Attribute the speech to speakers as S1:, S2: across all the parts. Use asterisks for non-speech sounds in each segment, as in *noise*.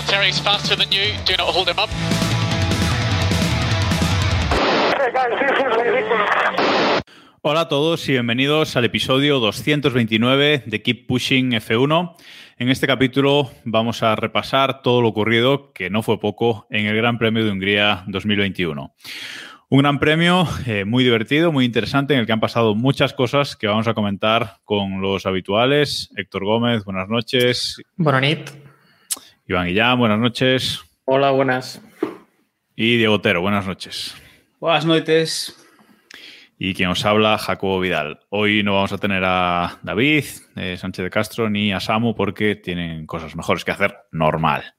S1: Valtteri's faster than you. Do not hold him up.
S2: Hola a todos y bienvenidos al episodio 229 de Keep Pushing F1. En este capítulo vamos a repasar todo lo ocurrido, que no fue poco, en el Gran Premio de Hungría 2021. Un gran premio eh, muy divertido, muy interesante, en el que han pasado muchas cosas que vamos a comentar con los habituales. Héctor Gómez, buenas noches.
S3: Bonanit.
S2: Iván Guillán, buenas noches.
S4: Hola, buenas.
S2: Y Diego Otero, buenas noches.
S3: Buenas noches.
S2: Y quien os habla, Jacobo Vidal. Hoy no vamos a tener a David eh, Sánchez de Castro ni a Samu porque tienen cosas mejores que hacer normal.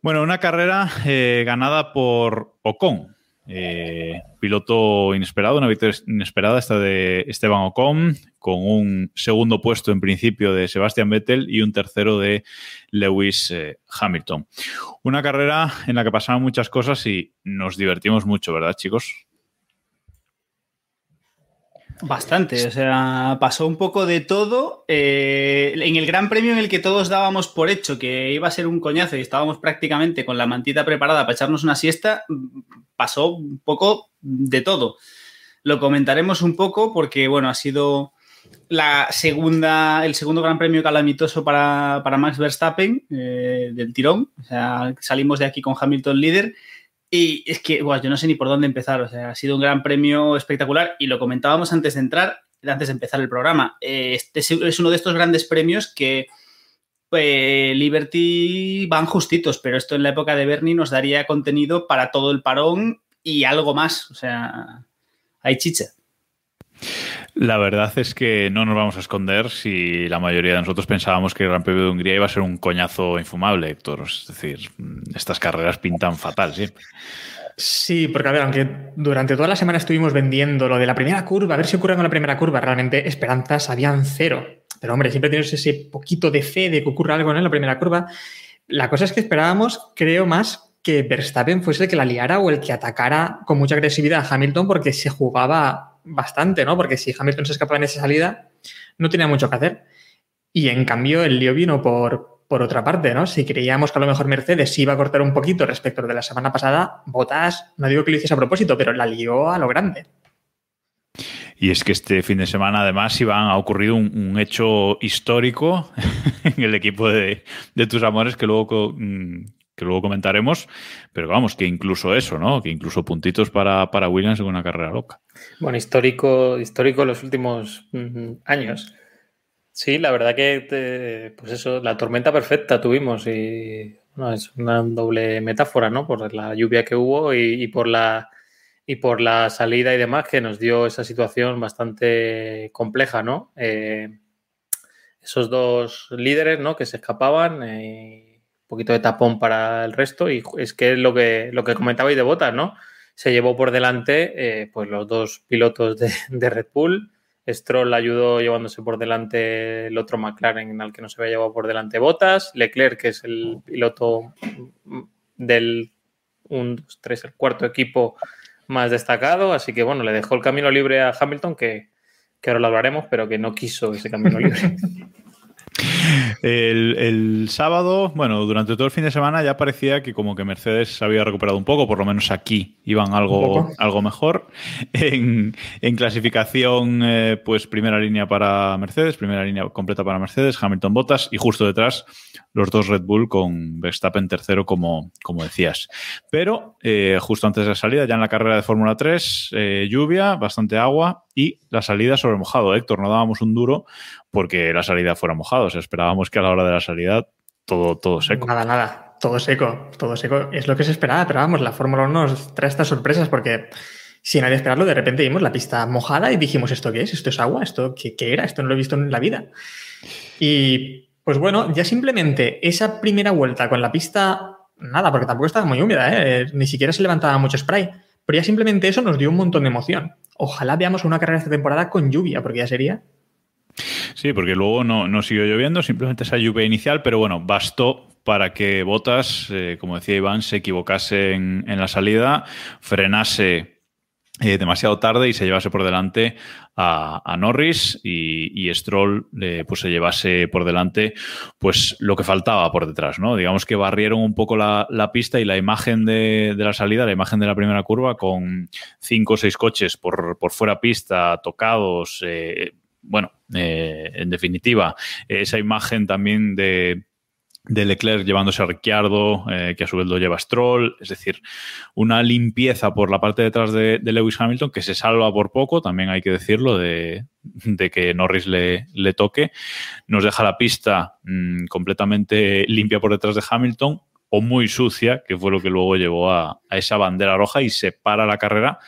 S2: Bueno, una carrera eh, ganada por Ocon. Eh, piloto inesperado, una victoria inesperada esta de Esteban Ocon, con un segundo puesto en principio de Sebastian Vettel y un tercero de Lewis eh, Hamilton. Una carrera en la que pasaban muchas cosas y nos divertimos mucho, ¿verdad, chicos?
S3: Bastante, o sea, pasó un poco de todo. Eh, en el Gran Premio en el que todos dábamos por hecho que iba a ser un coñazo y estábamos prácticamente con la mantita preparada para echarnos una siesta, pasó un poco de todo. Lo comentaremos un poco porque, bueno, ha sido la segunda, el segundo Gran Premio calamitoso para, para Max Verstappen eh, del tirón. O sea, salimos de aquí con Hamilton líder. Y es que, bueno, yo no sé ni por dónde empezar. O sea, ha sido un gran premio espectacular y lo comentábamos antes de entrar, antes de empezar el programa. Eh, Este es uno de estos grandes premios que eh, Liberty van justitos, pero esto en la época de Bernie nos daría contenido para todo el parón y algo más. O sea, hay chicha.
S2: La verdad es que no nos vamos a esconder si la mayoría de nosotros pensábamos que el Gran Premio de Hungría iba a ser un coñazo infumable, Héctor. Es decir, estas carreras pintan fatal siempre.
S3: Sí, porque a ver, aunque durante toda la semana estuvimos vendiendo lo de la primera curva, a ver si ocurre con la primera curva, realmente esperanzas habían cero. Pero hombre, siempre tienes ese poquito de fe de que ocurra algo en la primera curva. La cosa es que esperábamos, creo más, que Verstappen fuese el que la liara o el que atacara con mucha agresividad a Hamilton porque se jugaba bastante, ¿no? Porque si Hamilton se escapaba en esa salida, no tenía mucho que hacer. Y en cambio, el lío vino por, por otra parte, ¿no? Si creíamos que a lo mejor Mercedes iba a cortar un poquito respecto de la semana pasada, Botas, no digo que lo hiciese a propósito, pero la lió a lo grande.
S2: Y es que este fin de semana, además, Iván, ha ocurrido un, un hecho histórico *laughs* en el equipo de, de, tus amores que luego, mm, que luego comentaremos. Pero vamos, que incluso eso, ¿no? Que incluso puntitos para, para Williams en una carrera loca.
S4: Bueno, histórico, histórico los últimos mm, años. Sí, la verdad que, pues eso, la tormenta perfecta tuvimos y es una doble metáfora, ¿no? Por la lluvia que hubo y, por la y por la salida y demás que nos dio esa situación bastante compleja, ¿no? Eh, esos dos líderes, ¿no? Que se escapaban, eh, poquito de tapón para el resto y es que lo que lo que comentabais de Botas, ¿no? Se llevó por delante, eh, pues los dos pilotos de, de Red Bull. Stroll ayudó llevándose por delante el otro McLaren al que no se había llevado por delante Botas. Leclerc, que es el piloto del 1, 2, 3, el cuarto equipo más destacado. Así que bueno, le dejó el camino libre a Hamilton, que, que ahora lo hablaremos, pero que no quiso ese camino libre. *laughs*
S2: El, el, sábado, bueno, durante todo el fin de semana ya parecía que como que Mercedes se había recuperado un poco, por lo menos aquí iban algo, algo mejor. En, en clasificación, eh, pues primera línea para Mercedes, primera línea completa para Mercedes, Hamilton Bottas y justo detrás los dos Red Bull con Verstappen tercero, como, como decías. Pero eh, justo antes de la salida, ya en la carrera de Fórmula 3, eh, lluvia, bastante agua y la salida sobre mojado. Héctor, no dábamos un duro porque la salida fuera mojado. O sea, esperábamos que a la hora de la salida todo, todo seco.
S3: Nada, nada. Todo seco. Todo seco. Es lo que se esperaba. Pero vamos, la Fórmula 1 nos trae estas sorpresas porque sin nadie esperarlo, de repente vimos la pista mojada y dijimos, ¿esto qué es? ¿Esto es agua? ¿Esto qué, qué era? Esto no lo he visto en la vida. Y pues bueno, ya simplemente esa primera vuelta con la pista
S5: nada, porque tampoco estaba muy húmeda, ¿eh? ni siquiera se levantaba mucho spray. Pero ya simplemente eso nos dio un montón de emoción. Ojalá veamos una carrera esta temporada con lluvia, porque ya sería.
S2: Sí, porque luego no, no siguió lloviendo, simplemente esa lluvia inicial, pero bueno, bastó para que Botas, eh, como decía Iván, se equivocase en, la salida, frenase eh, demasiado tarde y se llevase por delante a, Norris y, Stroll eh, pues se llevase por delante pues lo que faltaba por detrás, ¿no? Digamos que barrieron un poco la, pista y la imagen de, la salida, la imagen de la primera curva con cinco o seis coches por, por fuera pista, tocados, eh, en definitiva, esa imagen también de de Leclerc llevándose a Ricciardo, eh, que a su vez lo lleva Stroll, es decir, una limpieza por la parte de detrás de, Lewis Hamilton que se salva por poco, también hay que decirlo, de, que Norris le, le, toque, nos deja la pista mm, completamente limpia por detrás de Hamilton o muy sucia, que fue lo que luego llevó a, a esa bandera roja y se para la carrera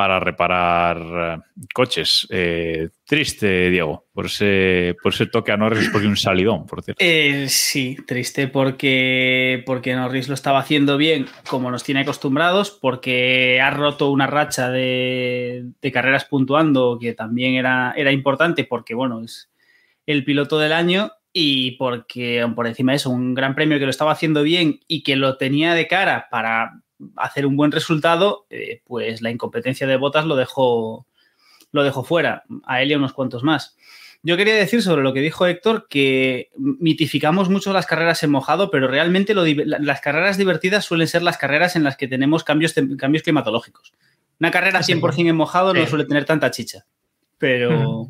S2: para reparar eh, coches. Eh, triste, Diego, por ese, por ese toque a Norris porque un salidón, por cierto.
S3: Eh, sí, triste porque, porque Norris lo estaba haciendo bien como nos tiene acostumbrados, porque ha roto una racha de, carreras puntuando que también era, era importante porque, bueno, es el piloto del año y porque por encima de eso, un gran premio que lo estaba haciendo bien y que lo tenía de cara para hacer un buen resultado, eh, pues la incompetencia de Botas lo dejó, lo dejó fuera, a él y a unos cuantos más. Yo quería decir sobre lo que dijo Héctor que mitificamos mucho las carreras en mojado, pero realmente las carreras divertidas suelen ser las carreras en las que tenemos cambios, cambios climatológicos. Una carrera 100% en mojado no suele tener tanta chicha, pero...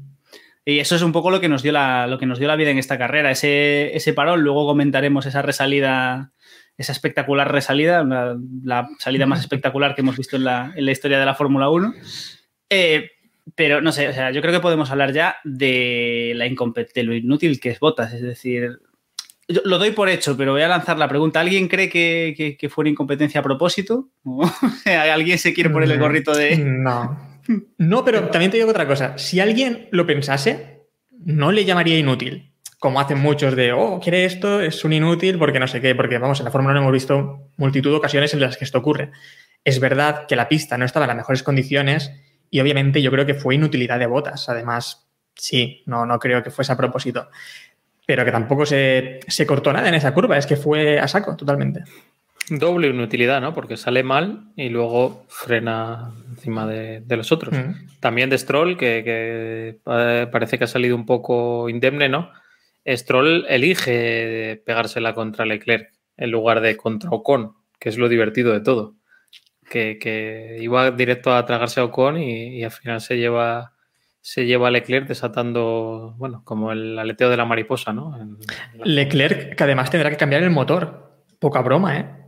S3: Y eso es un poco lo que nos dio la, lo que nos dio la vida en esta carrera, ese, ese parón. Luego comentaremos esa resalida esa espectacular resalida, la, salida más espectacular que hemos visto en la, historia de la Fórmula 1. Eh, pero no sé, o sea, yo creo que podemos hablar ya de la incompetencia, lo inútil que es Botas. Es decir, yo lo doy por hecho, pero voy a lanzar la pregunta. ¿Alguien cree que, fue una incompetencia a propósito? *laughs* ¿Alguien se quiere poner el mm, gorrito de.?
S5: No. No, pero también te digo otra cosa. Si alguien lo pensase, no le llamaría inútil como hacen muchos de, oh, quiere esto, es un inútil porque no sé qué, porque vamos, en la Fórmula 1 hemos visto multitud de ocasiones en las que esto ocurre. Es verdad que la pista no estaba en las mejores condiciones y obviamente yo creo que fue inutilidad de botas. Además, sí, no, no creo que fuese a propósito. Pero que tampoco se, cortó nada en esa curva, es que fue a saco totalmente.
S4: Doble inutilidad, ¿no? Porque sale mal y luego frena encima de, los otros. También de Stroll, que, que, parece que ha salido un poco indemne, ¿no? Stroll elige pegársela contra Leclerc en lugar de contra Ocon, que es lo divertido de todo. Que, iba directo a tragarse a Ocon y, al final se lleva, se lleva a Leclerc desatando, bueno, como el aleteo de la mariposa, ¿no?
S5: Leclerc, que además tendrá que cambiar el motor. Poca broma, ¿eh?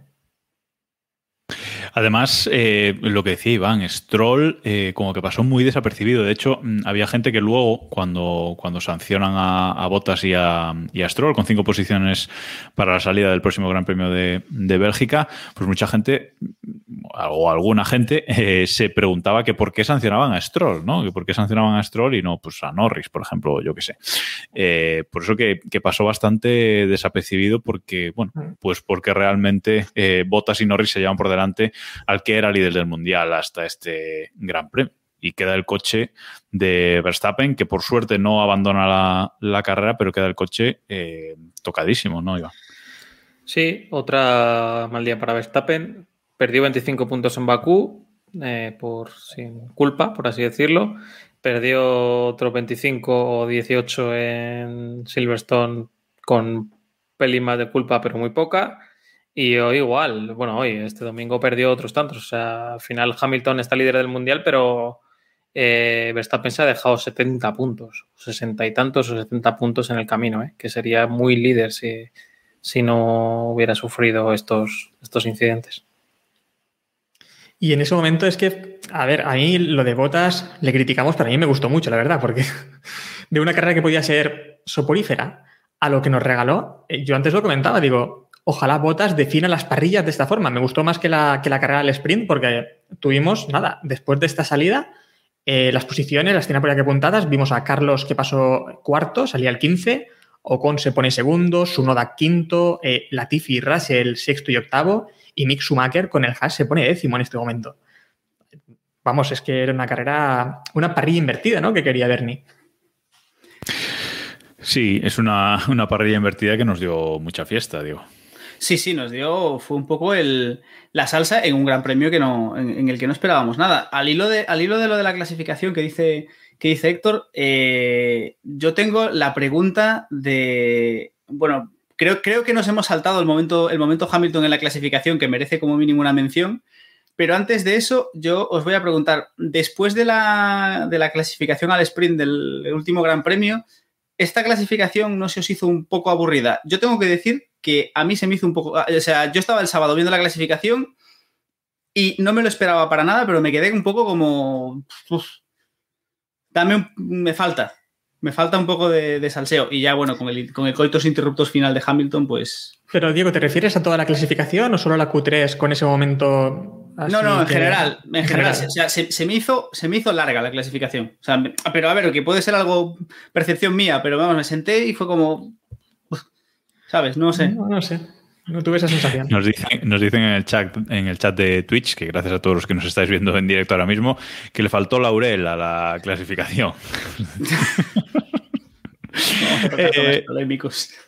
S2: Además, eh, lo que decía Iván, Stroll eh, como que pasó muy desapercibido. De hecho, mm, había gente que luego, cuando, cuando sancionan a, a Bottas y a, y a, Stroll con cinco posiciones para la salida del próximo Gran Premio de, de Bélgica, pues mucha gente, o alguna gente, *laughs* eh, se preguntaba que por qué sancionaban a Stroll, ¿no? Que por qué sancionaban a Stroll y no pues a Norris, por ejemplo, yo qué sé. por eso que, que, pasó bastante desapercibido porque, bueno, mm. pues porque realmente Bottas y Norris se llevan por delante al que era líder del mundial hasta este Gran Premio. Y queda el coche de Verstappen, que por suerte no abandona la, carrera, pero queda el coche eh, tocadísimo, ¿no, Iván?
S4: Sí, otra mal día para Verstappen. Perdió 25 puntos en Bakú, eh, por sin culpa, por así decirlo. Perdió otros 25 o 18 en Silverstone con pelín más de culpa, pero muy poca. Y hoy igual, bueno, hoy, este domingo perdió otros tantos. O sea, al final Hamilton está líder del mundial, pero eh, Verstappen se ha dejado 70 puntos, 60 y tantos o 70 puntos en el camino, ¿eh? que sería muy líder si, si no hubiera sufrido estos, estos incidentes.
S5: Y en ese momento es que, a ver, a mí lo de botas le criticamos, pero a mí me gustó mucho, la verdad, porque *laughs* de una carrera que podía ser soporífera a lo que nos regaló, eh, yo antes lo comentaba, digo, ojalá Botas defina las parrillas de esta forma. Me gustó más que la, que la carrera del sprint porque tuvimos, nada, después de esta salida, eh, las posiciones las tenía por aquí apuntadas. Vimos a Carlos que pasó cuarto, salía el 15, Ocon se pone segundo, Sunoda quinto, eh, Latifi y Russell sexto y octavo, y Mick Schumacher con el Haas se pone décimo en este momento. Vamos, es que era una carrera, una parrilla invertida, ¿no? Que quería Bernie.
S2: Sí, es una, una parrilla invertida que nos dio mucha fiesta, digo.
S3: Sí, sí, nos dio, fue un poco el, la salsa en un gran premio que no, en, el que no esperábamos nada. Al hilo de, al hilo de lo de la clasificación que dice, que dice Héctor, eh, yo tengo la pregunta de, bueno, creo, creo que nos hemos saltado el momento, el momento Hamilton en la clasificación que merece como mínimo una mención, pero antes de eso yo os voy a preguntar, después de la, de la clasificación al sprint del último gran premio, esta clasificación no se os hizo un poco aburrida. Yo tengo que decir que a mí se me hizo un poco. O sea, yo estaba el sábado viendo la clasificación y no me lo esperaba para nada, pero me quedé un poco como. también me falta. Me falta un poco de, salseo. Y ya, bueno, con el, con el coitos interruptos final de Hamilton, pues.
S5: Pero, Diego, ¿te refieres a toda la clasificación o solo a la Q3 con ese momento
S3: no, no, en general, en general, o sea, se, me hizo, se me hizo larga la clasificación. O sea, pero a ver, que puede ser algo percepción mía, pero vamos, me senté y fue como, ¿sabes? No sé.
S5: No, sé. No tuve esa sensación.
S2: Nos dicen, nos dicen en el chat, en el chat de Twitch, que gracias a todos los que nos estáis viendo en directo ahora mismo, que le faltó laurel a la clasificación. *laughs*
S3: Eh,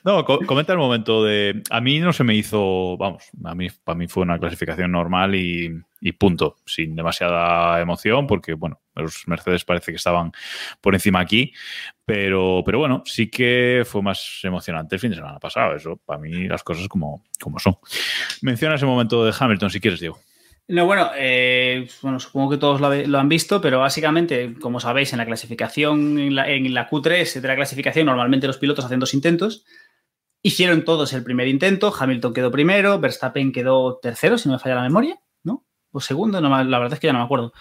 S2: no, comenta el momento de. A mí no se me hizo. Vamos, a mí, para mí fue una clasificación normal y, punto. Sin demasiada emoción, porque, bueno, los Mercedes parece que estaban por encima aquí. Pero, pero bueno, sí que fue más emocionante el fin de semana pasado. Eso, para mí, las cosas como, como son. Menciona ese momento de Hamilton, si quieres, Diego.
S3: No, bueno, eh, bueno, supongo que todos lo, han visto, pero básicamente, como sabéis, en la clasificación, en la, en la, Q3 de la clasificación, normalmente los pilotos hacen dos intentos. Hicieron todos el primer intento, Hamilton quedó primero, Verstappen quedó tercero, si no me falla la memoria. O segundo, no, la verdad es que ya no me acuerdo.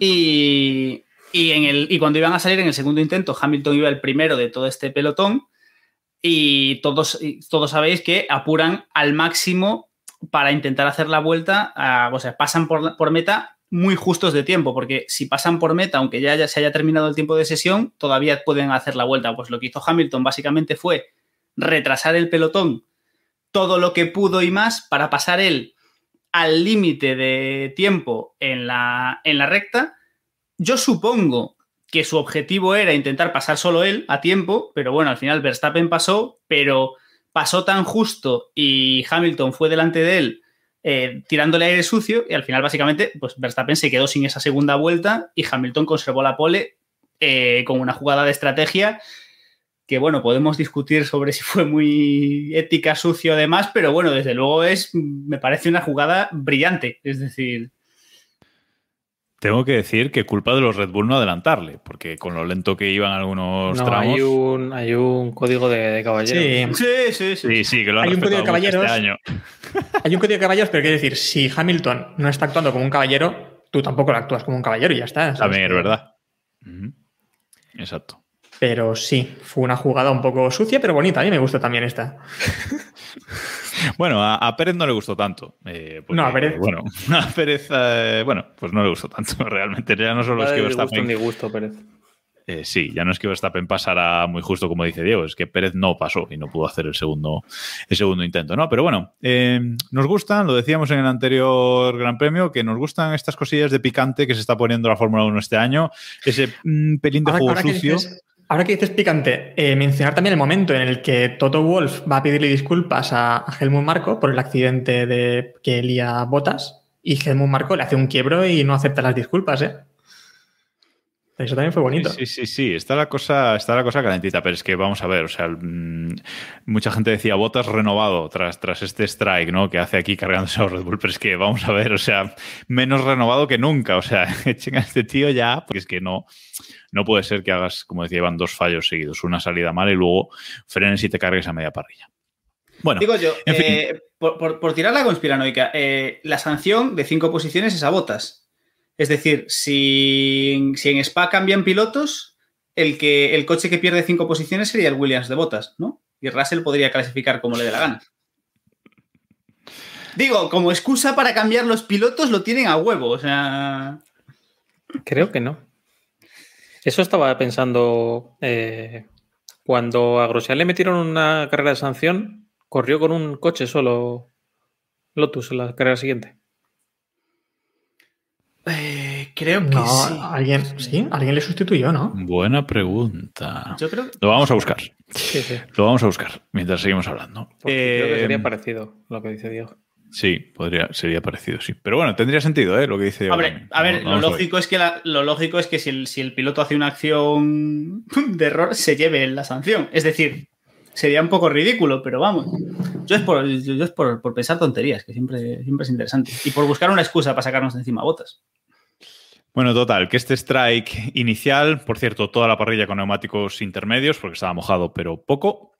S3: Y, en el, y cuando iban a salir en el segundo intento, Hamilton iba el primero de todo este pelotón. Y todos, todos sabéis que apuran al máximo para intentar hacer la vuelta, o sea, pasan por, meta muy justos de tiempo, porque si pasan por meta, aunque ya, se haya terminado el tiempo de sesión, todavía pueden hacer la vuelta. Pues lo que hizo Hamilton básicamente fue retrasar el pelotón todo lo que pudo y más para pasar él al límite de tiempo en la, en la recta. Yo supongo que su objetivo era intentar pasar solo él a tiempo, pero bueno, al final Verstappen pasó, pero pasó tan justo y Hamilton fue delante de él eh, tirándole aire sucio y al final básicamente pues Verstappen se quedó sin esa segunda vuelta y Hamilton conservó la pole eh, con una jugada de estrategia que bueno, podemos discutir sobre si fue muy ética, sucio además, pero bueno, desde luego es, me parece una jugada brillante, es decir,
S2: tengo que decir que culpa de los Red Bull no adelantarle, porque con lo lento que iban algunos tramos.
S4: Hay un, hay un código de, caballeros.
S3: Sí, sí, sí.
S2: sí, que lo han
S5: hay un código de
S2: este
S5: caballeros.
S2: año. *laughs*
S5: Hay un código de caballeros, pero quiere decir, si Hamilton no está actuando como un caballero, tú tampoco lo actúas como un caballero y ya está.
S2: También es verdad. Exacto.
S5: Pero sí, fue una jugada un poco sucia, pero bonita. A mí me gusta también esta. *laughs*
S2: Bueno, a, Pérez no le gustó tanto. Eh,
S5: no, a Pérez.
S2: Bueno, *laughs* a Pérez, eh, bueno, pues no le gustó tanto *laughs* realmente. Ya no solo es que Verstappen.
S4: gusto, Pérez.
S2: Eh, sí, ya no es que Verstappen pasara muy justo como dice Diego, es que Pérez no pasó y no pudo hacer el segundo, el segundo intento, ¿no? Pero bueno, nos gustan, lo decíamos en el anterior Gran Premio, que nos gustan estas cosillas de picante que se está poniendo la Fórmula 1 este año, ese mm, pelín de juego sucio.
S5: Ahora que dices picante, eh, mencionar también el momento en el que Toto Wolf va a pedirle disculpas a, Helmut Marco por el accidente de que lía botas y Helmut Marco le hace un quiebro y no acepta las disculpas, ¿eh? Eso también fue bonito.
S2: Sí, sí, sí, está la cosa, está la cosa calentita, pero es que vamos a ver, o sea, mm, mucha gente decía botas renovado tras, tras este strike, ¿no? Que hace aquí cargándose a Red Bull, pero es que vamos a ver, o sea, menos renovado que nunca, o sea, *laughs* echen a este tío ya, porque es que no, no puede ser que hagas, como decía Iván, dos fallos seguidos, una salida mal y luego frenes y te cargues a media parrilla. Bueno,
S3: digo yo, eh, por, tirar la conspiranoica, eh, la sanción de cinco posiciones es a botas. Es decir, si, en Spa cambian pilotos, el, que, el coche que pierde cinco posiciones sería el Williams de botas, ¿no? Y Russell podría clasificar como le dé la gana. Digo, como excusa para cambiar los pilotos lo tienen a huevo, o sea.
S4: Creo que no. Eso estaba pensando eh, cuando a Grosjean le metieron una carrera de sanción, corrió con un coche solo Lotus en la carrera siguiente.
S3: Eh, creo que
S5: No,
S3: sí.
S5: alguien, sí, alguien le sustituyó, ¿no?
S2: Buena pregunta.
S3: Yo creo
S2: Lo vamos a buscar.
S4: Sí, sí.
S2: Lo vamos a buscar mientras seguimos hablando.
S4: Creo que
S2: Eh,
S4: sería parecido lo que dice Diego.
S2: Sí, podría, sería parecido, sí. Pero bueno, tendría sentido, ¿eh? Lo que dice Diego
S3: a ver, lo lógico, es que la- lo lógico es que si el, si el piloto hace una acción *laughs* de error, se lleve la sanción. Es decir, sería un poco ridículo, pero vamos. Yo es por, yo es por, por pensar tonterías, que siempre, siempre es interesante. Y por buscar una excusa para sacarnos encima botas.
S2: Bueno, total, que este strike inicial, por cierto, toda la parrilla con neumáticos intermedios, porque estaba mojado, pero poco,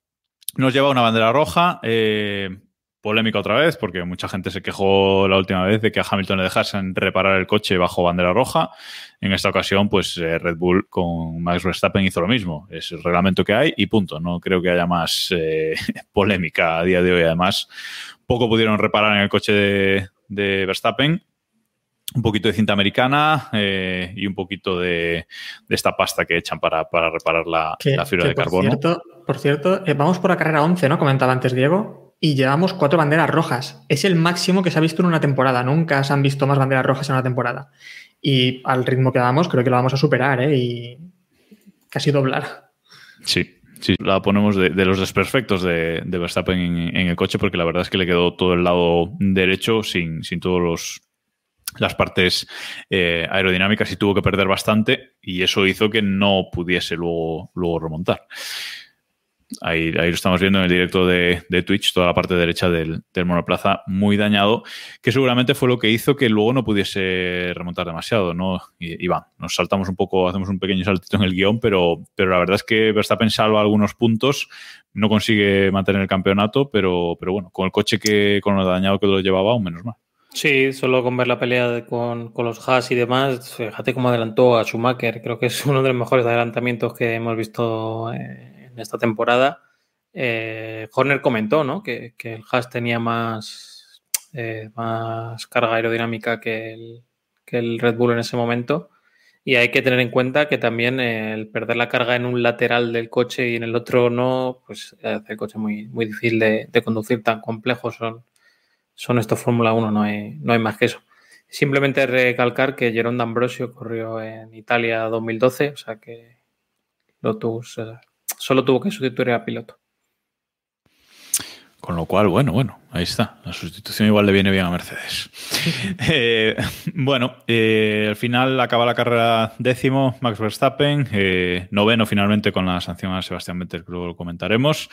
S2: nos lleva a una bandera roja. eh, polémica otra vez, porque mucha gente se quejó la última vez de que a Hamilton le dejasen reparar el coche bajo bandera roja. En esta ocasión, pues eh, Red Bull con Max Verstappen hizo lo mismo. Es el reglamento que hay y punto. No creo que haya más eh, *laughs* polémica a día de hoy. Además, poco pudieron reparar en el coche de, de Verstappen un poquito de cinta americana eh, y un poquito de, de esta pasta que echan para, para reparar la, fibra de
S5: por
S2: carbono.
S5: Cierto, por cierto, vamos por la carrera 11, ¿no? Comentaba antes Diego. Y llevamos cuatro banderas rojas. Es el máximo que se ha visto en una temporada. Nunca se han visto más banderas rojas en una temporada. Y al ritmo que vamos, creo que lo vamos a superar, ¿eh? Y casi doblar.
S2: Sí, sí, la ponemos de, los desperfectos de, de Verstappen en, en el coche porque la verdad es que le quedó todo el lado derecho sin, sin todos los las partes eh, aerodinámicas y tuvo que perder bastante y eso hizo que no pudiese luego, luego remontar. Ahí, lo estamos viendo en el directo de, Twitch, toda la parte derecha del, monoplaza muy dañado, que seguramente fue lo que hizo que luego no pudiese remontar demasiado, ¿no? Iván, nos saltamos un poco, hacemos un pequeño saltito en el guion, pero, la verdad es que Verstappen salva algunos puntos, no consigue mantener el campeonato, pero, bueno, con el coche que, con lo dañado que lo llevaba, aún menos mal.
S4: Sí, solo con ver la pelea con los Haas y demás, fíjate cómo adelantó a Schumacher. Creo que es uno de los mejores adelantamientos que hemos visto eh, en esta temporada. Eh, Horner comentó ¿no? que, el Haas tenía más, eh, más carga aerodinámica que el, Red Bull en ese momento. Y hay que tener en cuenta que también el perder la carga en un lateral del coche y en el otro no, pues hace el coche muy, muy difícil de, conducir, tan complejos son, estos Fórmula 1, no hay, más que eso. Simplemente recalcar que Jerome D'Ambrosio corrió en Italia 2012, o sea que Lotus solo tuvo que sustituir a piloto.
S2: Con lo cual, bueno, bueno, ahí está. La sustitución igual le viene bien a Mercedes. *laughs* Eh, bueno, eh, al final acaba la carrera décimo Max Verstappen, eh, noveno finalmente con la sanción a Sebastián Vettel, que luego lo comentaremos.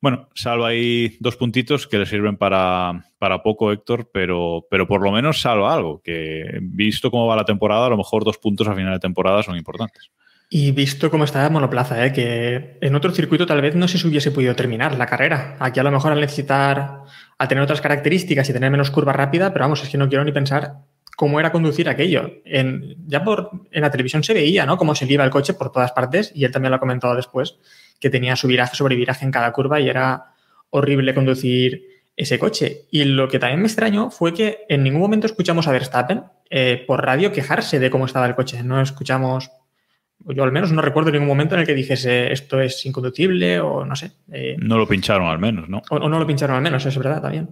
S2: Bueno, salva ahí dos puntitos que le sirven para, para poco, Héctor, pero, pero por lo menos salva algo, que visto cómo va la temporada, a lo mejor dos puntos a final de temporada son importantes.
S5: Y visto cómo está monoplaza, ¿eh? que en otro circuito tal vez no se hubiese podido terminar la carrera. Aquí a lo mejor al necesitar, al tener otras características y tener menos curva rápida, pero vamos, es que no quiero ni pensar cómo era conducir aquello. En, ya por, en la televisión se veía, ¿no? Cómo se le iba el coche por todas partes, y él también lo ha comentado después, que tenía su viraje sobre viraje en cada curva y era horrible conducir ese coche. Y lo que también me extrañó fue que en ningún momento escuchamos a Verstappen eh, por radio quejarse de cómo estaba el coche. No escuchamos yo al menos no recuerdo ningún momento en el que dijese esto es inconducible o no sé. Eh,
S2: No lo pincharon al menos, ¿no?
S5: o, o no lo pincharon al menos, es verdad también.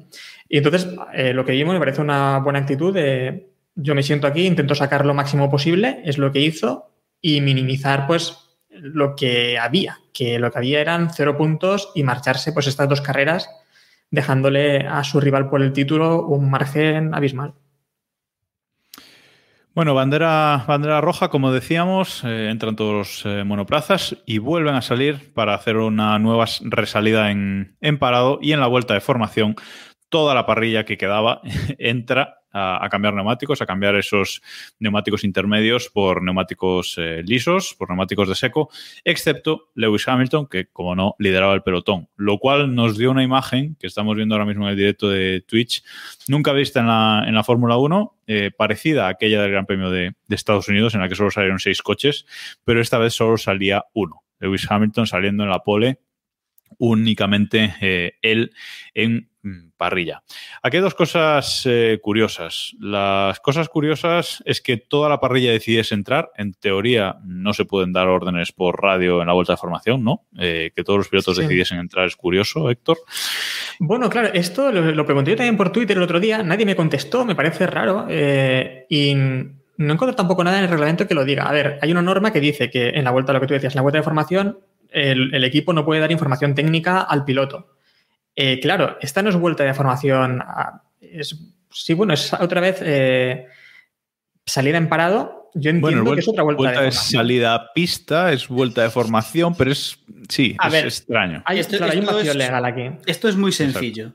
S5: Y entonces eh, lo que vimos me parece una buena actitud de yo me siento aquí, intento sacar lo máximo posible, es lo que hizo, y minimizar pues lo que había, que lo que había eran cero puntos y marcharse pues estas dos carreras dejándole a su rival por el título un margen abismal.
S2: Bueno, bandera, bandera roja, como decíamos, eh, entran todos los eh, monoplazas y vuelven a salir para hacer una nueva resalida en, en, parado y en la vuelta de formación. Toda la parrilla que quedaba *laughs* entra a, cambiar neumáticos, a cambiar esos neumáticos intermedios por neumáticos eh, lisos, por neumáticos de seco, excepto Lewis Hamilton, que como no lideraba el pelotón, lo cual nos dio una imagen que estamos viendo ahora mismo en el directo de Twitch, nunca vista en la, en la Fórmula 1, eh, parecida a aquella del Gran Premio de, Estados Unidos, en la que solo salieron seis coches, pero esta vez solo salía uno. Lewis Hamilton saliendo en la pole, únicamente eh, él en parrilla. Aquí hay dos cosas eh, curiosas. Las cosas curiosas es que toda la parrilla decidiese entrar. En teoría no se pueden dar órdenes por radio en la vuelta de formación, ¿no? Eh, que todos los pilotos
S5: Sí.
S2: decidiesen entrar es curioso, Héctor.
S5: Bueno, claro, esto lo, lo pregunté yo también por Twitter el otro día, nadie me contestó, me parece raro, eh, y no encuentro tampoco nada en el reglamento que lo diga. A ver, hay una norma que dice que en la vuelta, lo que tú decías, en la vuelta de formación, el, el equipo no puede dar información técnica al piloto. Eh, claro, esta no es vuelta de formación, es, sí, bueno, es otra vez eh, salida en parado. Yo entiendo
S2: Bueno,
S5: que es otra vuelta, de
S2: es
S5: formación.
S2: salida a pista, es vuelta de formación, pero es, sí,
S3: A
S2: es
S3: ver,
S2: extraño.
S5: Hay,
S3: Esto-
S5: claro, hay un
S3: esto
S5: vacío
S3: es-
S5: legal aquí.
S3: Esto es muy sencillo.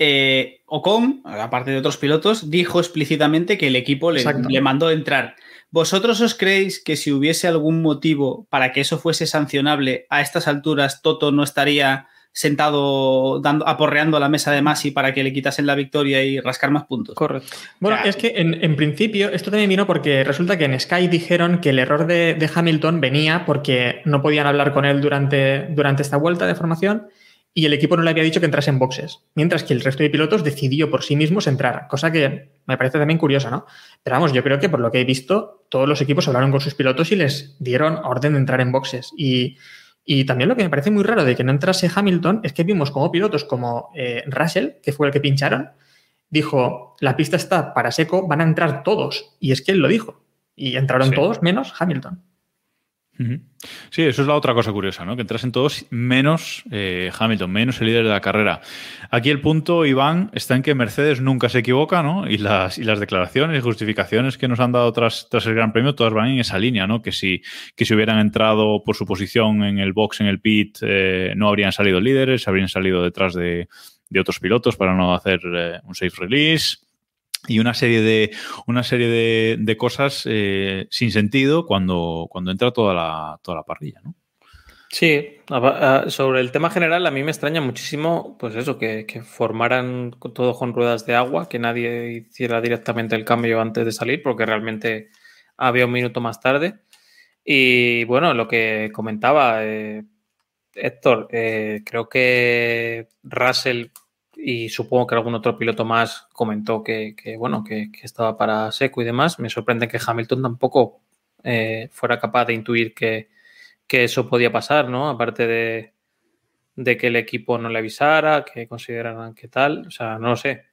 S3: Eh, Ocon, aparte de otros pilotos, dijo explícitamente que el equipo le mandó entrar. ¿Vosotros os creéis que si hubiese algún motivo para que eso fuese sancionable, a estas alturas Toto no estaría sentado dando, aporreando a la mesa de Masi para que le quitasen la victoria y rascar más puntos?
S4: Correcto.
S5: Bueno,
S3: O sea,
S5: es que en, en principio esto también vino porque resulta que en Sky dijeron que el error de, de Hamilton venía porque no podían hablar con él durante, durante esta vuelta de formación y el equipo no le había dicho que entrase en boxes, mientras que el resto de pilotos decidió por sí mismos entrar, cosa que me parece también curiosa, ¿no? Pero vamos, yo creo que por lo que he visto, todos los equipos hablaron con sus pilotos y les dieron orden de entrar en boxes. Y, y también lo que me parece muy raro de que no entrase Hamilton es que vimos como pilotos como eh, Russell, que fue el que pincharon, dijo, la pista está para seco, van a entrar todos. Y es que él lo dijo. Y entraron
S2: Sí.
S5: todos menos Hamilton.
S2: Sí, eso es la otra cosa curiosa, ¿no? Que entrasen todos menos eh, Hamilton, menos el líder de la carrera. Aquí el punto, Iván, está en que Mercedes nunca se equivoca, ¿no? Y las, y las declaraciones y justificaciones que nos han dado tras, tras el Gran Premio, todas van en esa línea, ¿no? Que si, que si hubieran entrado por su posición en el box, en el pit, eh, no habrían salido líderes, habrían salido detrás de, de otros pilotos para no hacer eh, un safe release y una serie de una serie de, cosas eh, sin sentido cuando, cuando entra toda la, toda la parrilla, ¿no?
S4: Sí, a- a- sobre el tema general, a mí me extraña muchísimo, pues eso, que, formaran todo con ruedas de agua, que nadie hiciera directamente el cambio antes de salir, porque realmente había un minuto más tarde. Y bueno, lo que comentaba eh, Héctor, eh, creo que Russell y supongo que algún otro piloto más comentó que, que, bueno, que, que estaba para seco y demás. Me sorprende que Hamilton tampoco eh, fuera capaz de intuir que, que eso podía pasar, ¿no? Aparte de, de que el equipo no le avisara, que consideraran que tal, o sea, no lo sé.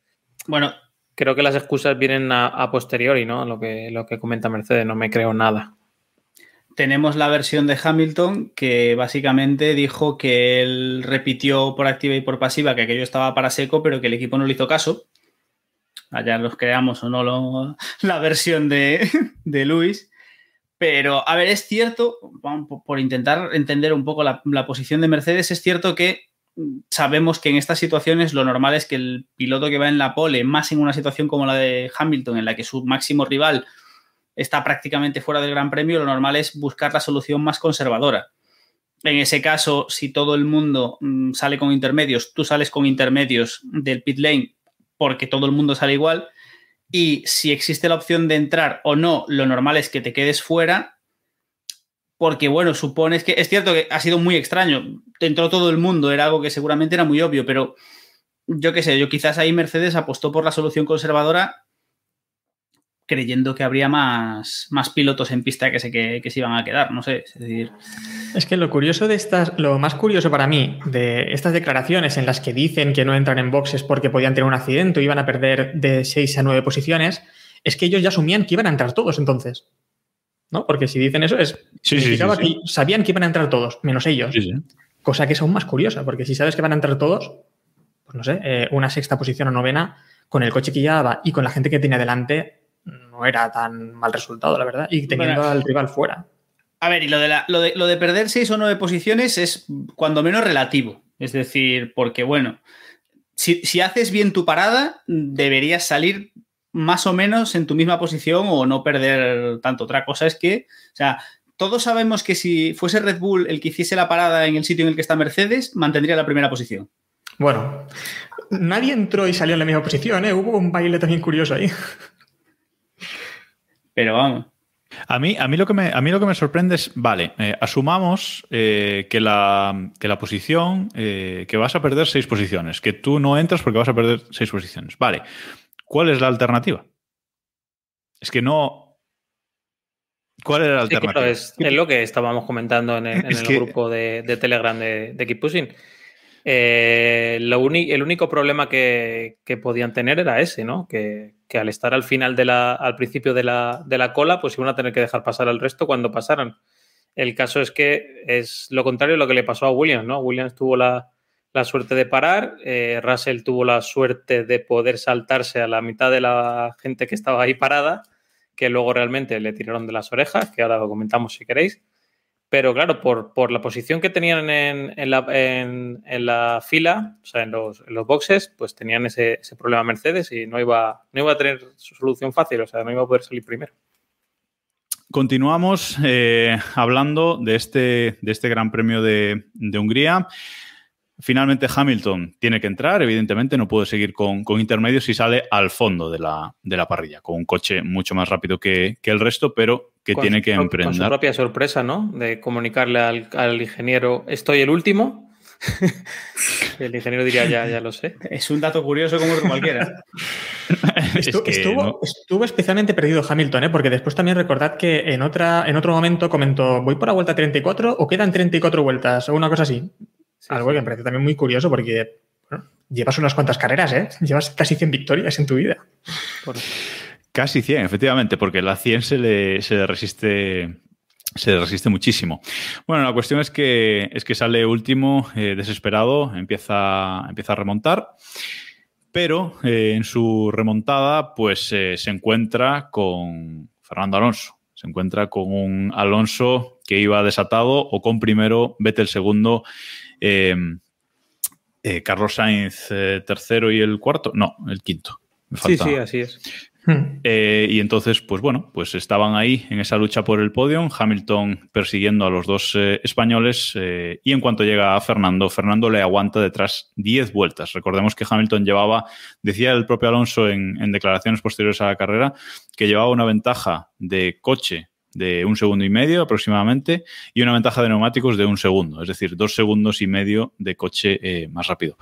S3: Bueno,
S4: Creo que las excusas vienen a, a posteriori, ¿no? Lo que, lo que comenta Mercedes, no me creo nada.
S3: Tenemos la versión de Hamilton que básicamente dijo que él repitió por activa y por pasiva que aquello estaba para seco, pero que el equipo no le hizo caso. Allá los creamos o no lo- la versión de, *laughs* de Luis. Pero, a ver, es cierto, por- intentar entender un poco la, posición de Mercedes, es cierto que sabemos que en estas situaciones lo normal es que el piloto que va en la pole, más en una situación como la de Hamilton, en la que su máximo rival está prácticamente fuera del Gran Premio, lo normal es buscar la solución más conservadora. En ese caso, si todo el mundo mm, sale con intermedios, tú sales con intermedios del pit lane porque todo el mundo sale igual. Y si existe la opción de entrar o no, lo normal es que te quedes fuera. Porque, bueno, supones que es cierto que ha sido muy extraño. Entró todo el mundo, era algo que seguramente era muy obvio, pero yo qué sé, yo quizás ahí Mercedes apostó por la solución conservadora creyendo que habría más, más pilotos en pista que se, que, que se iban a quedar, no sé, es decir...
S5: Es que lo curioso de estas, lo más curioso para mí de estas declaraciones en las que dicen que no entran en boxes porque podían tener un accidente o iban a perder de 6 a 9 posiciones, es que ellos ya asumían que iban a entrar todos entonces. ¿No? Porque si dicen eso, es,
S2: Sí, sí,
S5: significaba
S2: sí, sí.
S5: que sabían que iban a entrar todos, menos ellos.
S2: Sí, sí.
S5: Cosa que es aún más curiosa, porque si sabes que van a entrar todos, pues no sé, eh, una sexta posición o novena, con el coche que llevaba y con la gente que tenía delante, no era tan mal resultado, la verdad. Y teniendo
S3: Bueno.
S5: al rival fuera.
S3: A ver, y lo de, la- lo de, lo de perder seis o nueve posiciones es cuando menos relativo. Es decir, porque bueno, si, si haces bien tu parada, deberías salir más o menos en tu misma posición o no perder tanto. Otra cosa es que, o sea, todos sabemos que si fuese Red Bull el que hiciese la parada en el sitio en el que está Mercedes, mantendría la primera posición.
S5: Bueno, nadie entró y salió en la misma posición, ¿eh? Hubo un baile también curioso ahí.
S3: Pero vamos.
S2: A mí, a, mí lo que me, a mí lo que me sorprende es, vale, eh, asumamos eh, que, la, que, la, posición, eh, que vas a perder seis posiciones, que tú no entras porque vas a perder seis posiciones. Vale, ¿cuál es la alternativa? Es que no... ¿Cuál es la alternativa?
S4: es, lo que estábamos comentando en el, *laughs* en el grupo de, de, Telegram de, de Keep Pushing. Eh, lo el único problema que, que, podían tener era ese, ¿no? Que, que al estar al final de la, al principio de la, de la, cola, pues iban a tener que dejar pasar al resto cuando pasaran. El caso es que es lo contrario de lo que le pasó a Williams, ¿no? Williams tuvo la, la suerte de parar, eh, Russell tuvo la suerte de poder saltarse a la mitad de la gente que estaba ahí parada, que luego realmente le tiraron de las orejas, que ahora lo comentamos si queréis. Pero claro, por, por la posición que tenían en, en, la, fila, o sea, en los, los boxes, pues tenían ese, ese, problema Mercedes y no iba, no iba a tener su solución fácil, o sea, no iba a poder salir primero.
S2: Continuamos eh, hablando de este, de este Gran Premio de, de Hungría. Finalmente Hamilton tiene que entrar, evidentemente no puede seguir con, con intermedios y sale al fondo de la, de la, parrilla, con un coche mucho más rápido que, que el resto, pero que
S4: con
S2: tiene que
S4: su,
S2: emprender.
S4: Con su propia sorpresa, ¿no? De comunicarle al, al ingeniero, estoy el último. *laughs* el ingeniero diría, ya, ya lo sé.
S3: Es un dato curioso como cualquiera.
S5: Estuvo, *laughs* es que estuvo, no. estuvo, especialmente perdido Hamilton, ¿eh? porque después también recordad que en, otra, en otro momento comentó, ¿voy por la vuelta 34 o quedan 34 vueltas? O una cosa así. Sí, Algo sí. que me parece también muy curioso porque bueno, llevas unas cuantas carreras, ¿eh? *laughs* Llevas casi 100 victorias en tu vida.
S2: Por... Casi 100, efectivamente, porque la 100 se le, se le resiste se resiste muchísimo. Bueno, la cuestión es que, es que sale último, eh, desesperado, empieza, empieza a remontar, pero eh, en su remontada pues eh, se encuentra con Fernando Alonso. Se encuentra con un Alonso que iba desatado o con primero, Vettel segundo, eh, eh, Carlos Sainz eh, tercero y el cuarto. No, el quinto.
S4: Sí, sí, así es.
S2: Eh, y entonces, pues bueno, pues estaban ahí en esa lucha por el podio, Hamilton persiguiendo a los dos eh, españoles eh, y en cuanto llega a Fernando, Fernando le aguanta detrás 10 vueltas. Recordemos que Hamilton llevaba, decía el propio Alonso en, en declaraciones posteriores a la carrera, que llevaba una ventaja de coche de un segundo y medio aproximadamente y una ventaja de neumáticos de un segundo, es decir, dos segundos y medio de coche eh, más rápido.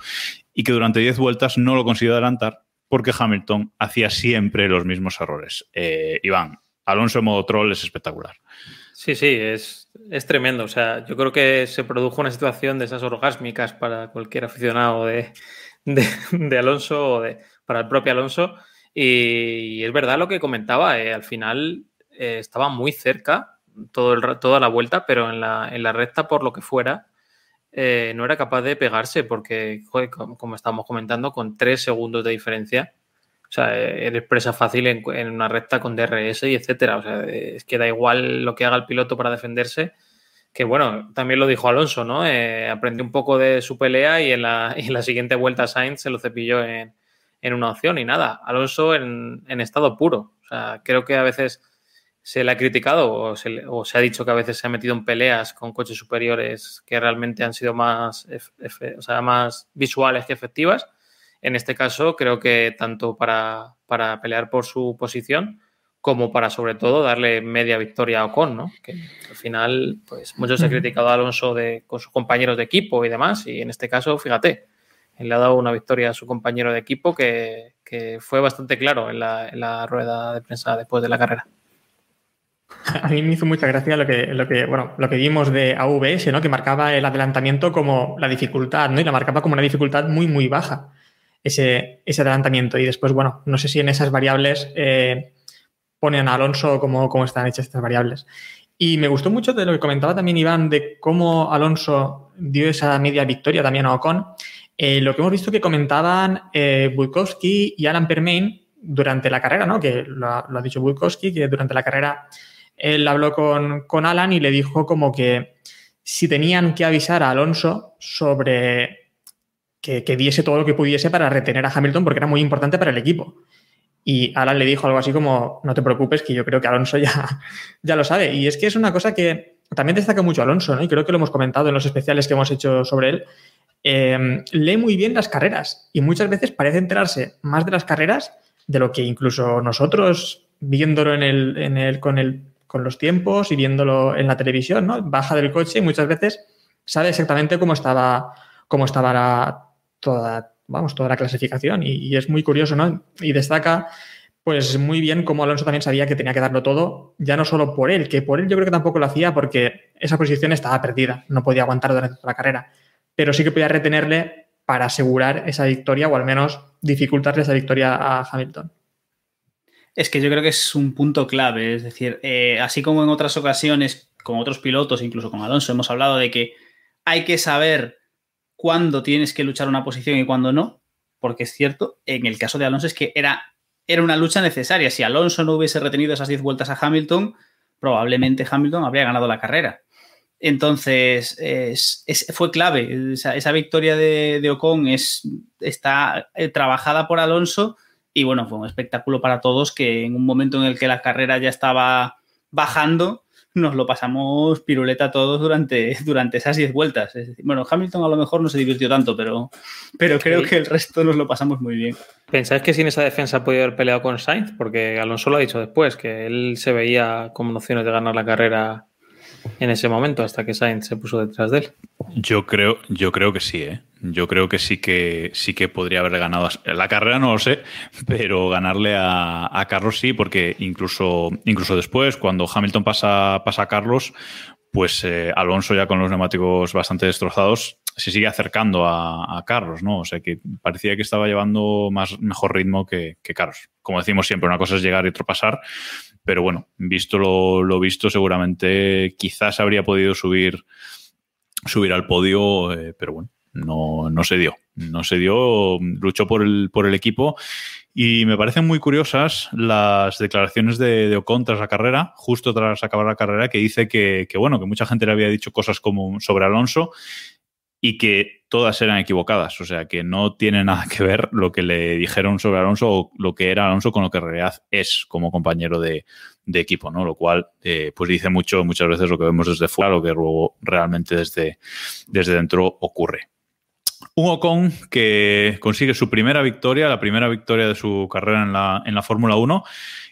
S2: Y que durante 10 vueltas no lo consiguió adelantar porque Hamilton hacía siempre los mismos errores. Eh, Iván, Alonso en modo troll es espectacular.
S4: Sí, sí, es, es, tremendo. O sea, yo creo que se produjo una situación de esas orgásmicas para cualquier aficionado de, de, Alonso o de, para el propio Alonso. Y, y es verdad lo que comentaba, eh, al final eh, estaba muy cerca todo el, toda la vuelta, pero en la, en la recta, por lo que fuera, eh, no era capaz de pegarse porque, joder, como, como, estábamos comentando, con tres segundos de diferencia, o sea, eres presa fácil en, en, una recta con DRS y etcétera. O sea, es que da igual lo que haga el piloto para defenderse, que bueno, también lo dijo Alonso, ¿no? Eh, aprendió un poco de su pelea y en la, *laughs* en la siguiente vuelta Sainz se lo cepilló en, en una opción y nada. Alonso en, en, estado puro. O sea, creo que a veces se le ha criticado o se, o se, ha dicho que a veces se ha metido en peleas con coches superiores que realmente han sido más, o sea, más visuales que efectivas. En este caso, creo que tanto para, para, pelear por su posición como para, sobre todo, darle media victoria a Ocon, ¿no? Que al final, pues muchos han criticado a Alonso de, con sus compañeros de equipo y demás, y en este caso, fíjate, él le ha dado una victoria a su compañero de equipo que, que fue bastante claro en la, en la rueda de prensa después de la carrera. *laughs*
S5: A mí me hizo mucha gracia lo que, lo que, bueno, lo que vimos de AVS, ¿no? Que marcaba el adelantamiento como la dificultad, ¿no? Y la marcaba como una dificultad muy, muy baja, ese, ese adelantamiento. Y después, bueno, no sé si en esas variables eh, ponen a Alonso cómo, cómo están hechas estas variables. Y me gustó mucho de lo que comentaba también Iván, de cómo Alonso dio esa media victoria también a Ocon. Eh, lo que hemos visto que comentaban eh, Bulkowski y Alan Permain durante la carrera, ¿no? Que lo, lo ha dicho Bulkowski, que durante la carrera él habló con, con, Alan y le dijo como que si tenían que avisar a Alonso sobre que, que, diese todo lo que pudiese para retener a Hamilton porque era muy importante para el equipo. Y Alan le dijo algo así como, no te preocupes, que yo creo que Alonso *laughs* ya, ya lo sabe. Y es que es una cosa que también destaca mucho Alonso, ¿no? Y creo que lo hemos comentado en los especiales que hemos hecho sobre él. Eh, lee muy bien las carreras y muchas veces parece enterarse más de las carreras de lo que incluso nosotros, viéndolo en el, en el, con el con los tiempos y viéndolo en la televisión, ¿no? Baja del coche y muchas veces sabe exactamente cómo estaba, cómo estaba la, toda, vamos, toda la clasificación y, es muy curioso, ¿no? Y destaca pues muy bien cómo Alonso también sabía que tenía que darlo todo, ya no solo por él, que por él yo creo que tampoco lo hacía porque esa posición estaba perdida, no podía aguantar durante toda la carrera, pero sí que podía retenerle para asegurar esa victoria o al menos dificultarle esa victoria a Hamilton.
S3: Es que yo creo que es un punto clave, es decir, eh, así como en otras ocasiones con otros pilotos, incluso con Alonso, hemos hablado de que hay que saber cuándo tienes que luchar una posición y cuándo no, porque es cierto, en el caso de Alonso es que era era una lucha necesaria. Si Alonso no hubiese retenido esas 10 vueltas a Hamilton, probablemente Hamilton habría ganado la carrera. Entonces, es, es, fue clave. Esa, esa victoria de, de, Ocon es, está eh, trabajada por Alonso y bueno, fue un espectáculo para todos que en un momento en el que la carrera ya estaba bajando, nos lo pasamos piruleta todos durante, durante esas 10 vueltas. Decir, bueno, Hamilton a lo mejor no se divirtió tanto, pero, pero creo que el resto nos lo pasamos muy bien.
S4: ¿Pensáis que sin esa defensa podía haber peleado con Sainz? Porque Alonso lo ha dicho después, que él se veía como opciones de ganar la carrera en ese momento, hasta que Sainz se puso detrás de él.
S2: Yo creo, yo creo que sí, ¿eh? Yo creo que sí que sí que podría haber ganado la carrera, no lo sé, pero ganarle a, a Carlos sí, porque incluso, incluso después, cuando Hamilton pasa, pasa a Carlos, pues eh, Alonso ya con los neumáticos bastante destrozados se sigue acercando a, a, Carlos, ¿no? O sea que parecía que estaba llevando más mejor ritmo que, que, Carlos. Como decimos siempre, una cosa es llegar y otra pasar, pero bueno, visto lo, visto, seguramente quizás habría podido subir, subir al podio, eh, pero bueno, no, no se dio. No se dio, luchó por el, por el equipo y me parecen muy curiosas las declaraciones de, de, Ocon tras la carrera, justo tras acabar la carrera, que dice que, que, bueno, que mucha gente le había dicho cosas como sobre Alonso y que todas eran equivocadas. O sea, que no tiene nada que ver lo que le dijeron sobre Alonso o lo que era Alonso con lo que en realidad es como compañero de, de equipo, ¿no? Lo cual, eh, pues dice mucho, muchas veces lo que vemos desde fuera, lo que luego realmente desde, desde dentro ocurre. Un Ocon que consigue su primera victoria, la primera victoria de su carrera en la, en la Fórmula 1.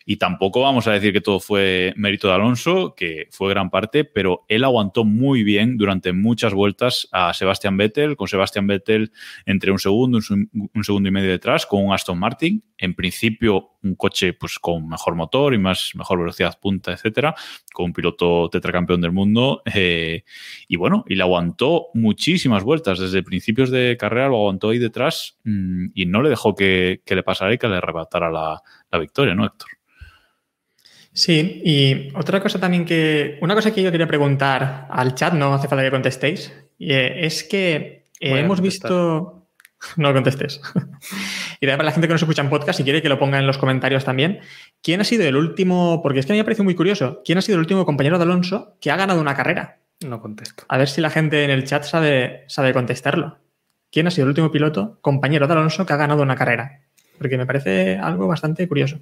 S2: Y tampoco vamos a decir que todo fue mérito de Alonso, que fue gran parte, pero él aguantó muy bien durante muchas vueltas a Sebastian Vettel, con Sebastian Vettel entre un segundo, un, un segundo y medio detrás, con un Aston Martin. En principio, un coche pues, con mejor motor y más, mejor velocidad punta, etcétera, con un piloto tetracampeón del mundo. Eh, y bueno, y le aguantó muchísimas vueltas. Desde principios de carrera lo aguantó ahí detrás mmm, y no le dejó que, que, le pasara y que le arrebatara la, la victoria, ¿no, Héctor?
S5: Sí, y otra cosa también que. Una cosa que yo quería preguntar al chat, no hace falta que contestéis, es que eh, hemos visto. *laughs* No contestes. *laughs* y para la gente que nos escucha en podcast, si quiere que lo ponga en los comentarios también, ¿quién ha sido el último? Porque es que a mí me parece muy curioso. ¿Quién ha sido el último compañero de Alonso que ha ganado una carrera?
S4: No contesto.
S5: A ver si la gente en el chat sabe, sabe contestarlo. ¿Quién ha sido el último piloto, compañero de Alonso, que ha ganado una carrera? Porque me parece algo bastante curioso.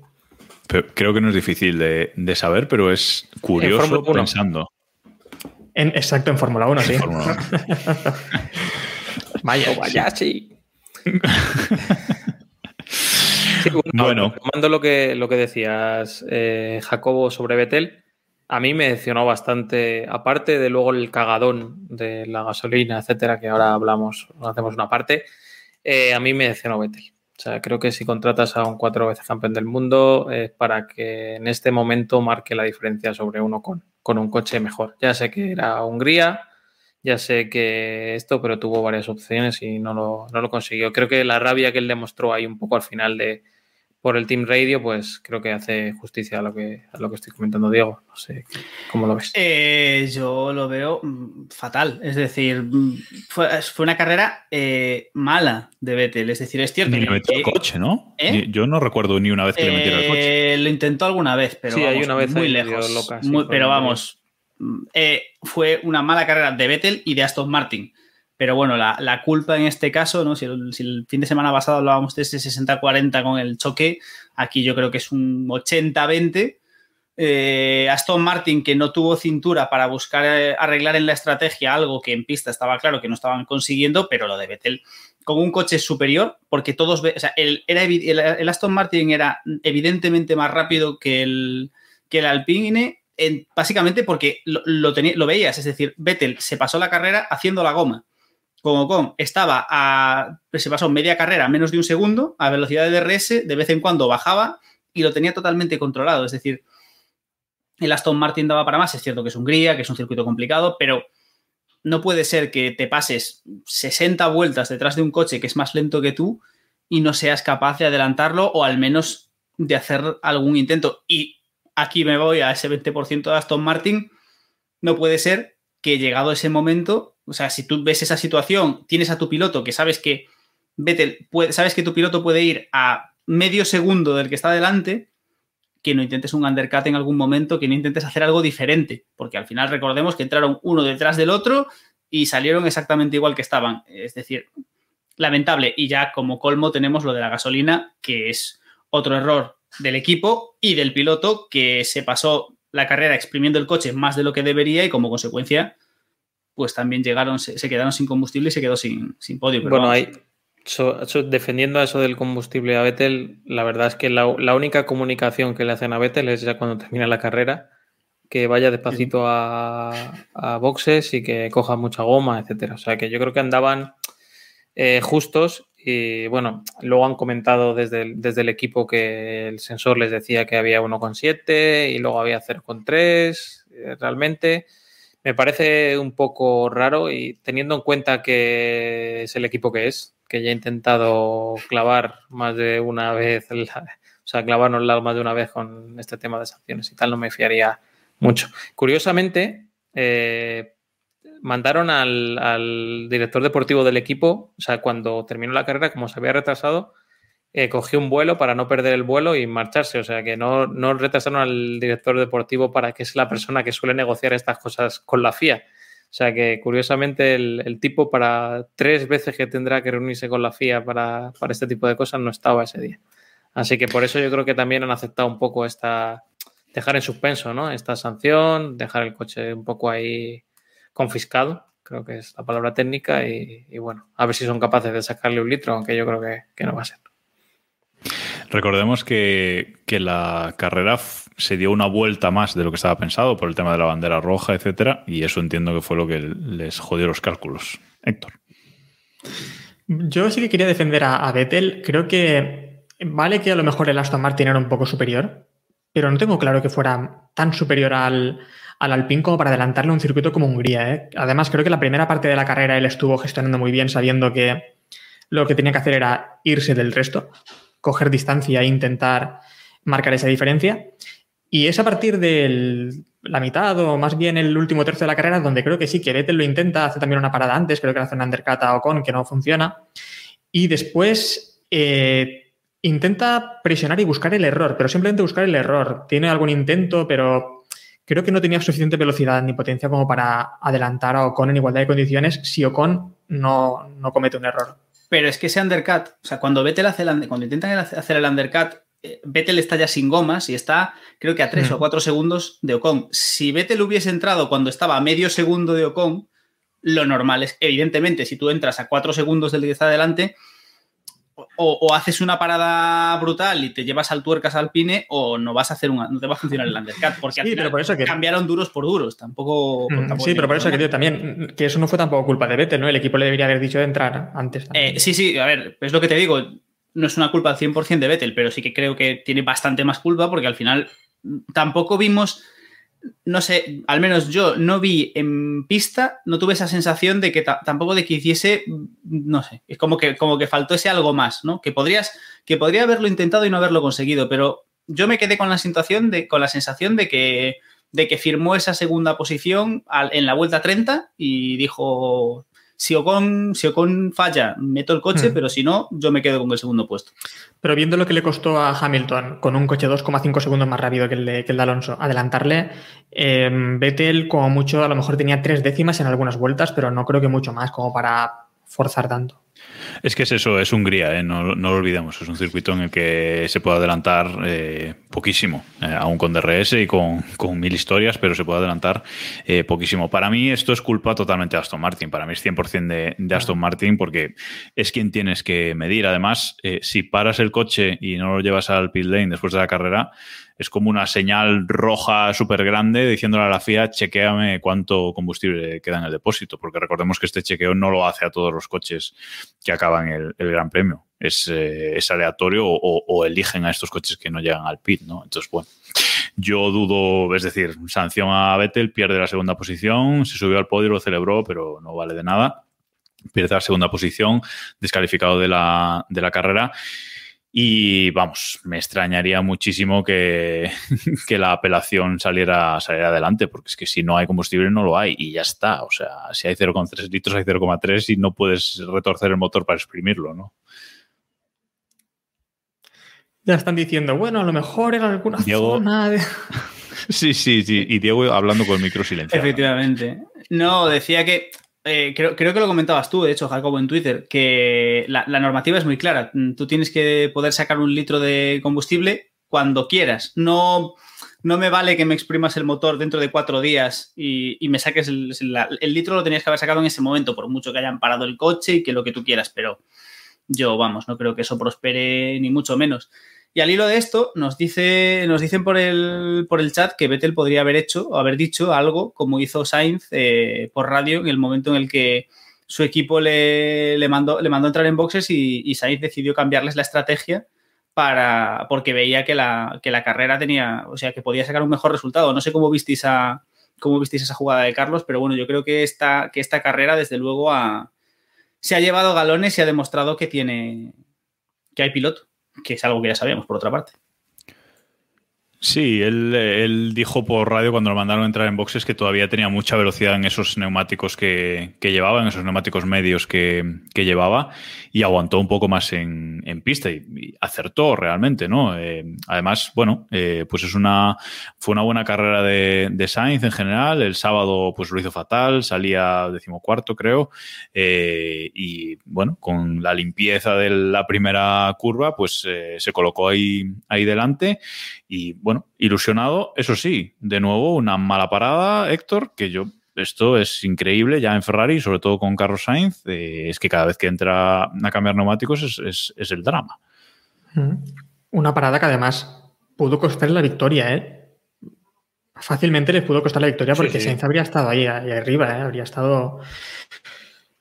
S2: Pero creo que no es difícil de, de saber, pero es curioso pensando.
S5: En, exacto, en Fórmula 1, sí.
S2: Fórmula 1. *laughs*
S4: vaya, vaya, sí.
S2: sí *laughs* bueno,
S4: bueno. Tomando lo que, lo que decías, eh, Jacobo, sobre Betel, a mí me decepcionó bastante, aparte de luego el cagadón de la gasolina, etcétera, que ahora hablamos, hacemos una parte, eh, a mí me decepcionó Betel. O sea, creo que si contratas a un cuatro veces campeón del mundo es para que en este momento marque la diferencia sobre uno con, con un coche mejor. Ya sé que era Hungría, ya sé que esto, pero tuvo varias opciones y no lo, no lo consiguió. Creo que la rabia que él demostró ahí un poco al final de por el Team Radio, pues creo que hace justicia a lo que, a lo que estoy comentando, Diego. No sé cómo lo ves.
S3: Eh, yo lo veo fatal. Es decir, fue, fue una carrera eh, mala de Vettel. Es decir, es cierto.
S2: Ni le metió el coche, ¿no? ¿Eh? Yo no recuerdo ni una vez que le metiera el coche.
S3: Lo intentó alguna vez, pero
S4: sí,
S3: vamos,
S4: hay una vez
S3: muy lejos.
S4: Loca, sí,
S3: muy, pero vamos, eh, fue una mala carrera de Vettel y de Aston Martin. Pero bueno, la, la, culpa en este caso, ¿no? Si el, fin de semana pasado hablábamos de ese 60-40 con el choque, aquí yo creo que es un 80-20. Eh, Aston Martin, que no tuvo cintura para buscar eh, arreglar en la estrategia algo que en pista estaba claro que no estaban consiguiendo, pero lo de Vettel con un coche superior, porque todos, o sea, el, era, el, Aston Martin era evidentemente más rápido que el, que el Alpine, en- básicamente porque lo, lo veías, es decir, Vettel se pasó la carrera haciendo la goma. Con Ocon estaba a. Se pasó media carrera menos de un segundo, a velocidad de DRS, de vez en cuando bajaba y lo tenía totalmente controlado. Es decir, el Aston Martin daba para más. Es cierto que es Hungría, que es un circuito complicado, pero no puede ser que te pases 60 vueltas detrás de un coche que es más lento que tú y no seas capaz de adelantarlo o al menos de hacer algún intento. Y aquí me voy a ese 20% de Aston Martin. No puede ser que llegado ese momento, o sea, si tú ves esa situación, tienes a tu piloto que sabes que sabes que tu piloto puede ir a medio segundo del que está delante, que no intentes un undercut en algún momento, que no intentes hacer algo diferente, porque al final recordemos que entraron uno detrás del otro y salieron exactamente igual que estaban. Es decir, lamentable. Y ya como colmo tenemos lo de la gasolina, que es otro error del equipo y del piloto que se pasó la carrera exprimiendo el coche más de lo que debería y como consecuencia pues también llegaron, se, se quedaron sin combustible y se quedó sin, sin podio. Pero
S4: Bueno,
S3: vamos,
S4: ahí, so- so- defendiendo a eso del combustible a Vettel, la verdad es que la, la única comunicación que le hacen a Vettel es ya cuando termina la carrera, que vaya despacito a, a boxes y que coja mucha goma, etcétera. O sea que yo creo que andaban eh, justos y bueno, luego han comentado desde el, desde el equipo que el sensor les decía que había 1,7 y luego había 0,3 eh, realmente. Me parece un poco raro y teniendo en cuenta que es el equipo que es, que ya ha intentado clavar más de una vez, la- o sea, clavárnosla más de una vez con este tema de sanciones y tal, no me fiaría mucho. Curiosamente, eh, mandaron al, al director deportivo del equipo, o sea, cuando terminó la carrera, como se había retrasado, eh, cogió un vuelo para no perder el vuelo y marcharse. O sea, que no, no retrasaron al director deportivo para que es la persona que suele negociar estas cosas con la FIA. O sea, que curiosamente el, tipo para tres veces que tendrá que reunirse con la FIA para, para este tipo de cosas no estaba ese día. Así que por eso yo creo que también han aceptado un poco esta, dejar en suspenso, ¿no? Esta sanción, dejar el coche un poco ahí confiscado, creo que es la palabra técnica, y, bueno, a ver si son capaces de sacarle un litro, aunque yo creo que no va a ser.
S2: Recordemos que, la carrera se dio una vuelta más de lo que estaba pensado por el tema de la bandera roja, etcétera, y eso entiendo que fue lo que les jodió los cálculos. Héctor.
S5: Yo sí que quería defender a, Vettel. Creo que vale que a lo mejor el Aston Martin era un poco superior, pero no tengo claro que fuera tan superior al, al Alpine como para adelantarle un circuito como Hungría. ¿eh? Además, creo que la primera parte de la carrera él estuvo gestionando muy bien, sabiendo que lo que tenía que hacer era irse del resto, coger distancia e intentar marcar esa diferencia. Y es a partir de la mitad o más bien el último tercio de la carrera donde creo que sí, que Vettel lo intenta, hace también una parada antes, creo que hace un undercut a Ocon que no funciona. Y después eh, intenta presionar y buscar el error, pero simplemente buscar el error. Tiene algún intento, pero creo que no tenía suficiente velocidad ni potencia como para adelantar a Ocon en igualdad de condiciones si Ocon no, no comete un error.
S3: Pero es que ese undercut, o sea, cuando Vettel hace el, cuando intentan hacer el undercut, eh, Vettel está ya sin gomas y está, creo que a 3
S5: Mm.
S3: o 4 segundos de Ocon. Si Vettel hubiese entrado cuando estaba a medio segundo de Ocon, lo normal es, evidentemente, si tú entras a 4 segundos del que está delante, o, o haces una parada brutal y te llevas al tuercas al pine, o no vas a hacer una, no te va a funcionar el undercut, porque al
S5: Sí,
S3: final
S5: pero por eso que-
S3: cambiaron duros por duros. Tampoco.
S5: Mm,
S3: tampoco
S5: Sí, pero por eso que digo también que eso no fue tampoco culpa de Vettel, ¿no? El equipo le debería haber dicho de entrar antes.
S3: Eh, sí, sí, a ver, es lo que te digo. No es una culpa al 100% de Vettel, pero sí que creo que tiene bastante más culpa porque al final mm, tampoco vimos, no sé, al menos yo no vi en pista, no tuve esa sensación de que ta- tampoco de que hiciese, no sé, es como que, como que faltó ese algo más, ¿no? Que podrías, que podría haberlo intentado y no haberlo conseguido, pero yo me quedé con la situación de, con la sensación de que, de que firmó esa segunda posición en la vuelta 30 y dijo, si Ocon, si Ocon falla, meto el coche,
S5: Hmm.
S3: pero si no, yo me quedo con el segundo puesto.
S5: Pero viendo lo que le costó a Hamilton con un coche 2,5 segundos más rápido que el de, que el de Alonso, adelantarle, eh, Vettel como mucho a lo mejor tenía tres décimas en algunas vueltas, pero no creo que mucho más como para forzar tanto.
S2: Es que es eso, es Hungría, ¿eh? no, no lo olvidemos. Es un circuito en el que se puede adelantar eh, poquísimo, eh, aún con DRS y con, con mil historias, pero se puede adelantar eh, poquísimo. Para mí esto es culpa totalmente de Aston Martin. Para mí es 100% de, de Aston Martin porque es quien tienes que medir. Además, si paras el coche y no lo llevas al pit lane después de la carrera, es como una señal roja súper grande diciéndole a la FIA, chequeame cuánto combustible queda en el depósito, porque recordemos que este chequeo no lo hace a todos los coches que acaban el, Gran Premio. Es, eh, es aleatorio o, o, eligen a estos coches que no llegan al pit, ¿no? Entonces, bueno, yo dudo, es decir, sanción a Vettel, pierde la segunda posición, se subió al podio, lo celebró, pero no vale de nada. Pierde la segunda posición, descalificado de la, de la carrera. Y vamos, me extrañaría muchísimo que, *laughs* que, la apelación saliera, saliera adelante, porque es que si no hay combustible no lo hay y ya está. O sea, si hay 0,3 litros hay 0,3 y no puedes retorcer el motor para exprimirlo, ¿no?
S5: Ya están diciendo, bueno, a lo mejor en alguna
S2: Diego...
S5: zona de... *laughs*
S2: Sí, sí, sí. Y Diego hablando con el micro silenciado.
S3: Efectivamente. No, decía que eh, creo, creo, que lo comentabas tú, de hecho, Jacobo, en Twitter, que la, normativa es muy clara. Tú tienes que poder sacar un litro de combustible cuando quieras. No, no me vale que me exprimas el motor dentro de cuatro días y, y me saques el, el, litro, lo tenías que haber sacado en ese momento, por mucho que hayan parado el coche y que lo que tú quieras, pero yo, vamos, no creo que eso prospere ni mucho menos. Y al hilo de esto, nos, dice, nos dicen por el, por el chat que Vettel podría haber hecho o haber dicho algo como hizo Sainz eh, por radio en el momento en el que su equipo le, le, mandó, le mandó entrar en boxes y, Sainz decidió cambiarles la estrategia para, porque veía que la, que la carrera tenía, o sea, que podía sacar un mejor resultado. No sé cómo visteis, a, cómo visteis esa jugada de Carlos, pero bueno, yo creo que esta, que esta carrera, desde luego, se ha llevado galones y ha demostrado que tiene, que hay piloto que es algo que ya sabíamos por otra parte.
S2: Sí, él, dijo por radio cuando lo mandaron a entrar en boxes que todavía tenía mucha velocidad en esos neumáticos que, que llevaba, en esos neumáticos medios que, que, llevaba, y aguantó un poco más en, en pista y, acertó realmente, ¿no? Eh, además, bueno, eh, pues es una, fue una buena carrera de, de, Sainz en general. El sábado, pues lo hizo fatal, salía decimocuarto, creo, eh, y bueno, con la limpieza de la primera curva, pues se colocó ahí, ahí delante y bueno, ilusionado, eso sí, de nuevo una mala parada, Héctor, que yo esto es increíble ya en Ferrari, sobre todo con Carlos Sainz, eh, es que cada vez que entra a cambiar neumáticos es, es, es, el drama.
S5: Una parada que además pudo costar la victoria, ¿eh? Fácilmente les pudo costar la victoria porque sí, sí. Sainz habría estado ahí, ahí arriba, ¿eh? habría estado...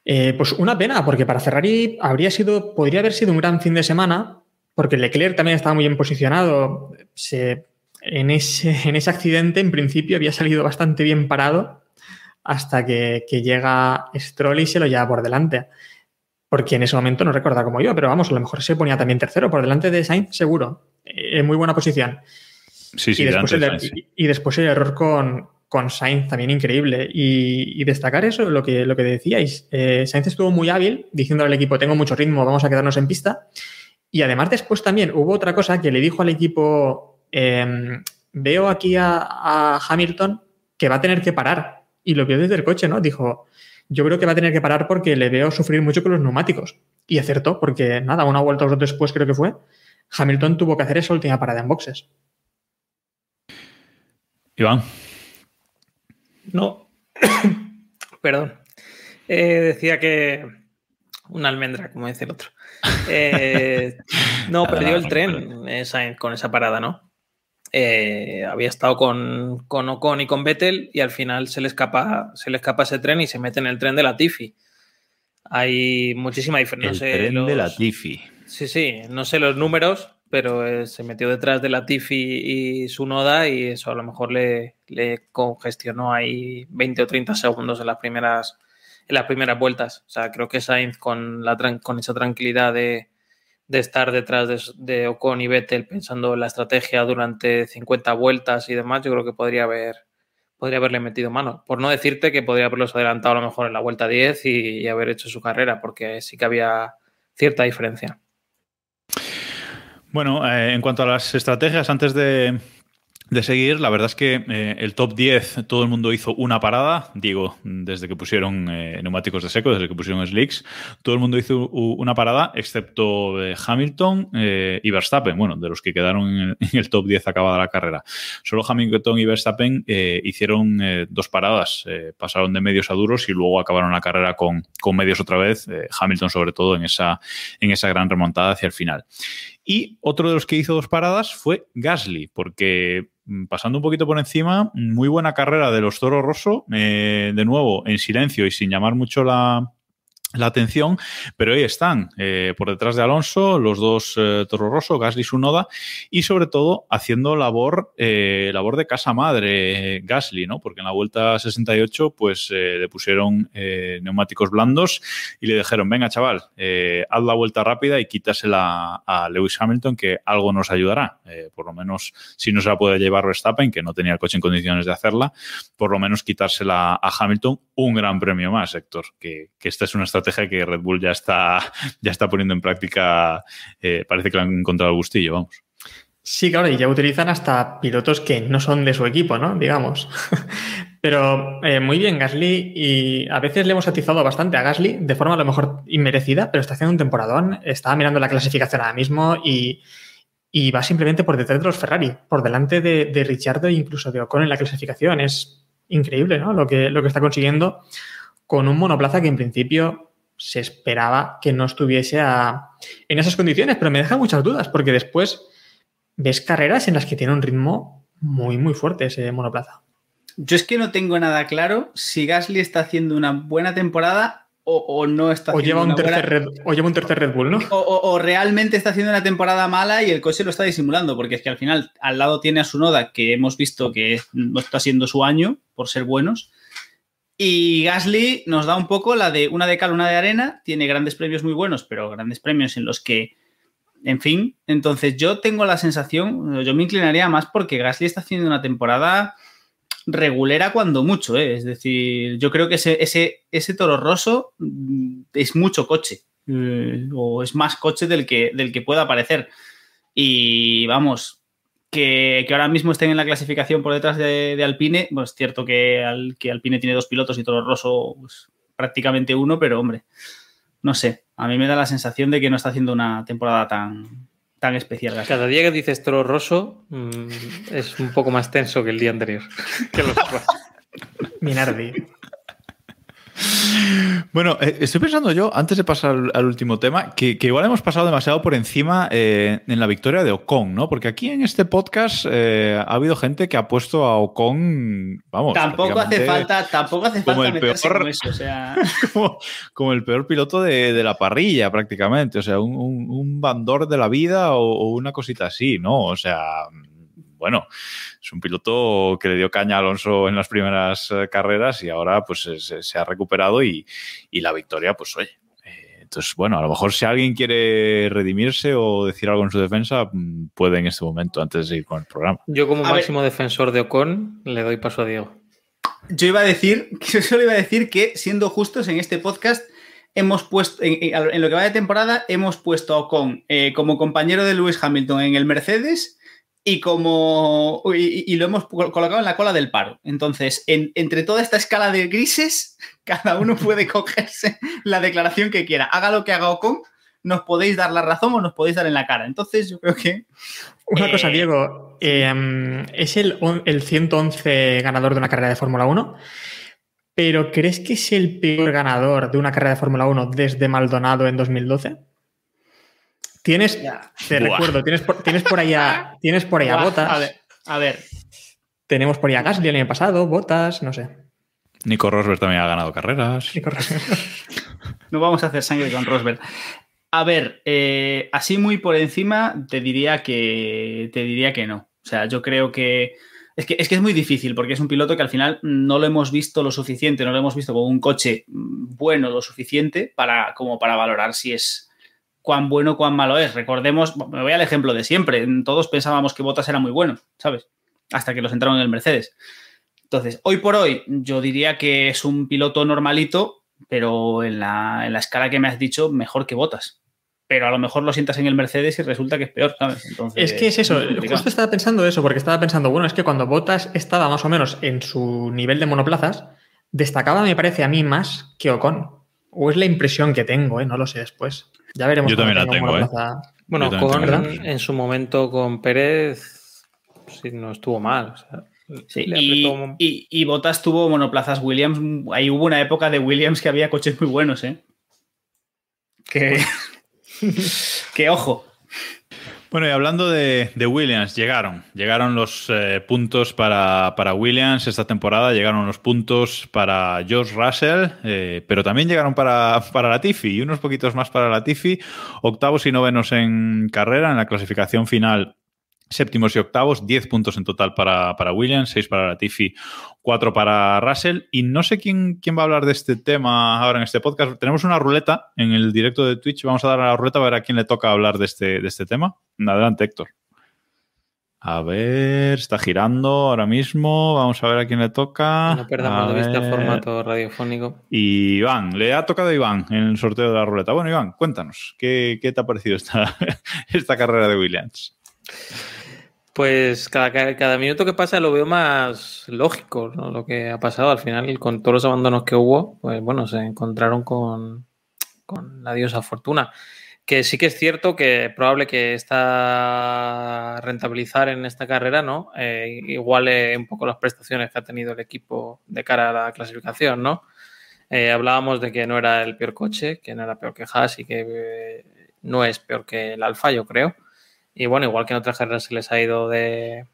S5: Eh, pues una pena, porque para Ferrari habría sido, podría haber sido un gran fin de semana, porque Leclerc también estaba muy bien posicionado. Se, en, ese, *laughs* en, ese, accidente, en principio, había salido bastante bien parado hasta que, que, llega Stroll y se lo lleva por delante. Porque en ese momento no recuerda como yo, pero vamos, a lo mejor se ponía también tercero, por delante de Sainz, seguro. En muy buena posición.
S2: Sí, sí,
S5: y, después el, Sainz, sí. y, después el error con, con Sainz también increíble. Y, y, destacar eso, lo que, lo que decíais. Eh, Sainz estuvo muy hábil, diciendo al equipo: Tengo mucho ritmo, vamos a quedarnos en pista. Y además después también hubo otra cosa que le dijo al equipo, eh, veo aquí a, a, Hamilton que va a tener que parar. Y lo vio desde el coche, ¿no? Dijo, yo creo que va a tener que parar porque le veo sufrir mucho con los neumáticos. Y acertó, porque nada, una vuelta o dos después creo que fue, Hamilton tuvo que hacer esa última parada en boxes.
S2: Iván.
S4: No, *coughs* perdón. Eh, decía que una almendra, como dice el otro. Eh, no, *laughs* perdió el tren esa, con esa parada, ¿no? Eh, había estado con, con, Ocon y con Vettel y al final se le, escapa, se le escapa ese tren y se mete en el tren de la Tifi. Hay muchísima diferencia.
S2: El
S4: no sé,
S2: tren
S4: los...
S2: de la Tifi.
S4: Sí, sí, no sé los números, pero eh, se metió detrás de la Tifi y su noda y eso a lo mejor le, le congestionó ahí 20 o 30 segundos en las primeras en las primeras vueltas. O sea, creo que Sainz con, la, con esa tranquilidad de, de estar detrás de, de, Ocon y Vettel pensando en la estrategia durante 50 vueltas y demás, yo creo que podría haber podría haberle metido mano. Por no decirte que podría haberlos adelantado a lo mejor en la vuelta 10 y, haber hecho su carrera, porque sí que había cierta diferencia.
S2: Bueno, eh, en cuanto a las estrategias, antes de, de seguir, la verdad es que eh, el top 10 todo el mundo hizo una parada, digo, desde que pusieron eh, neumáticos de seco, desde que pusieron slicks, todo el mundo hizo una parada, excepto eh, Hamilton y Verstappen, bueno, de los que quedaron en el, *laughs* en el, top 10 acabada la carrera. Solo Hamilton y Verstappen hicieron dos paradas, pasaron de medios a duros y luego acabaron la carrera con, con medios otra vez, Hamilton sobre todo en esa, en esa gran remontada hacia el final. Y otro de los que hizo dos paradas fue Gasly, porque mm, pasando un poquito por encima, muy buena carrera de los Toro Rosso, eh, de nuevo en silencio y sin llamar mucho la, la atención, pero ahí están, eh, por detrás de Alonso, los dos eh, Toro Rosso, Gasly, Sunoda, y sobre todo haciendo labor, eh, labor de casa madre eh, Gasly, ¿no? Porque en la vuelta 68, pues eh, le pusieron neumáticos blandos y le dijeron, venga, chaval, haz la vuelta rápida y quítasela a Lewis Hamilton, que algo nos ayudará. Por lo menos, si no se la puede llevar Verstappen, que no tenía el coche en condiciones de hacerla, por lo menos quitársela a Hamilton, un gran premio más, Héctor, que, que esta es una estrategia que Red Bull ya está, ya está poniendo en práctica. Eh, parece que le han encontrado el gustillo, vamos.
S5: Sí, claro, y ya utilizan hasta pilotos que no son de su equipo, ¿no? Digamos. *laughs* Pero eh, muy bien, Gasly, y a veces le hemos atizado bastante a Gasly, de forma a lo mejor inmerecida, pero está haciendo un temporadón. Estaba mirando la clasificación ahora mismo y, y va simplemente por detrás de los Ferrari, por delante de, de Ricciardo e incluso de Ocon en la clasificación. Es increíble, ¿no? Lo que, lo que está consiguiendo con un monoplaza que en principio se esperaba que no estuviese a, en esas condiciones, pero me deja muchas dudas, porque después ves carreras en las que tiene un ritmo muy, muy fuerte ese monoplaza.
S3: Yo es que no tengo nada claro si Gasly está haciendo una buena temporada o, o no está
S5: o
S3: haciendo
S5: lleva, un
S3: una
S5: tercer
S3: buena...
S5: Red, o lleva un tercer Red Bull, ¿no?
S3: O, o, o, realmente está haciendo una temporada mala y el coche lo está disimulando, porque es que al final al lado tiene a su Noda, que hemos visto que no está siendo su año por ser buenos, y Gasly nos da un poco la de una de cal, una de arena, tiene grandes premios muy buenos, pero grandes premios en los que, en fin, entonces yo tengo la sensación, yo me inclinaría más porque Gasly está haciendo una temporada regulera cuando mucho, ¿eh? es decir, yo creo que ese, ese, ese toro roso es mucho coche, eh, o es más coche del que, del que pueda aparecer. Y vamos, que, que, ahora mismo estén en la clasificación por detrás de, de Alpine, pues es cierto que, al, que, Alpine tiene dos pilotos y Toro Rosso pues, prácticamente uno, pero hombre, no sé, a mí me da la sensación de que no está haciendo una temporada tan, tan especial.
S4: Gasly. Cada día que dices Toro Rosso mmm, es un poco más tenso que el día anterior. *laughs* que los *laughs*
S5: Minardi.
S2: Bueno, eh, estoy pensando yo, antes de pasar al, al último tema, que, que, igual hemos pasado demasiado por encima eh, en la victoria de Ocon, ¿no? Porque aquí en este podcast eh, ha habido gente que ha puesto a Ocon, vamos.
S3: Tampoco hace falta, tampoco hace
S2: como
S3: falta
S2: el peor,
S3: con eso, o sea... *laughs*
S2: como, como, el peor piloto de, de, la parrilla, prácticamente. O sea, un, un, un bandor de la vida o, o una cosita así, ¿no? O sea, bueno, es un piloto que le dio caña a Alonso en las primeras eh, carreras y ahora pues se, se ha recuperado y, y, la victoria, pues oye. Eh, entonces, bueno, a lo mejor si alguien quiere redimirse o decir algo en su defensa, mm, puede en este momento antes de ir con el programa.
S4: Yo como a máximo ver. defensor de Ocon le doy paso a Diego.
S3: Yo iba a decir, *laughs* yo solo iba a decir que siendo justos en este podcast hemos puesto, en, en, lo que va de temporada, hemos puesto a Ocon eh, como compañero de Lewis Hamilton en el Mercedes y como y, y, lo hemos colocado en la cola del paro. Entonces, en, entre toda esta escala de grises, *laughs* cada uno puede cogerse la declaración que quiera. Haga lo que haga Ocon, nos podéis dar la razón o nos podéis dar en la cara. Entonces, yo creo que...
S5: Una eh... cosa, Diego. Eh, es el, el 111 ganador de una carrera de Fórmula 1, pero ¿crees que es el peor ganador de una carrera de Fórmula 1 desde Maldonado en 2012? Tienes, ya. te Buah. recuerdo, tienes por, tienes por allá, *laughs* tienes por allá botas.
S3: A ver, a ver.
S5: Tenemos por allá Gasly el año pasado, botas, no sé.
S2: Nico Rosberg también ha ganado carreras.
S3: Nico no vamos a hacer sangre con Rosberg. A ver, eh, así muy por encima, te diría que te diría que no. O sea, yo creo que es, que es que es muy difícil porque es un piloto que al final no lo hemos visto lo suficiente, no lo hemos visto con un coche bueno lo suficiente para como para valorar si es cuán bueno, cuán malo es. Recordemos, me voy al ejemplo de siempre, todos pensábamos que Bottas era muy bueno, ¿sabes? Hasta que los entraron en el Mercedes. Entonces, hoy por hoy, yo diría que es un piloto normalito, pero en la, en la escala que me has dicho, mejor que Bottas. Pero a lo mejor lo sientas en el Mercedes y resulta que es peor, ¿sabes?
S5: Entonces, es que es eso, justo estaba pensando eso, porque estaba pensando, bueno, es que cuando Bottas estaba más o menos en su nivel de monoplazas, destacaba, me parece a mí, más que Ocon. O es la impresión que tengo, ¿eh? No lo sé después. Ya veremos.
S2: Yo también la tengo, ¿eh?
S4: Bueno, con, en su momento con Pérez sí, no estuvo mal. O sea,
S3: sí, y, y, y, Botas tuvo monoplazas Williams. Ahí hubo una época de Williams que había coches muy buenos, ¿eh? Que, *laughs* que ojo.
S2: Bueno, y hablando de, Williams, llegaron. Llegaron los eh, puntos para, para, Williams esta temporada, llegaron los puntos para George Russell, eh, pero también llegaron para, para Latifi y unos poquitos más para Latifi. Octavos y novenos en carrera, en la clasificación final séptimos y octavos, 10 puntos en total para, para, Williams, 6 para Latifi, 4 para Russell. Y no sé quién, quién va a hablar de este tema ahora en este podcast. Tenemos una ruleta en el directo de Twitch. Vamos a dar a la ruleta a ver a quién le toca hablar de este, de este tema. Adelante, Héctor. A ver, está girando ahora mismo. Vamos a ver a quién le toca.
S4: No perdamos de vista el formato radiofónico.
S2: Y Iván, le ha tocado a Iván en el sorteo de la ruleta. Bueno, Iván, cuéntanos, ¿qué, qué te ha parecido esta, *laughs* esta carrera de Williams?
S4: Pues cada, cada, minuto que pasa lo veo más lógico, ¿no? Lo que ha pasado al final, con todos los abandonos que hubo, pues bueno, se encontraron con, con la diosa Fortuna. Que sí que es cierto que es probable que esta rentabilizar en esta carrera, ¿no? Eh, un poco las prestaciones que ha tenido el equipo de cara a la clasificación, ¿no? Eh, hablábamos de que no era el peor coche, que no era peor que Haas y que eh, no es peor que el Alfa, yo creo. Y bueno, igual que en otras carreras se les ha ido de,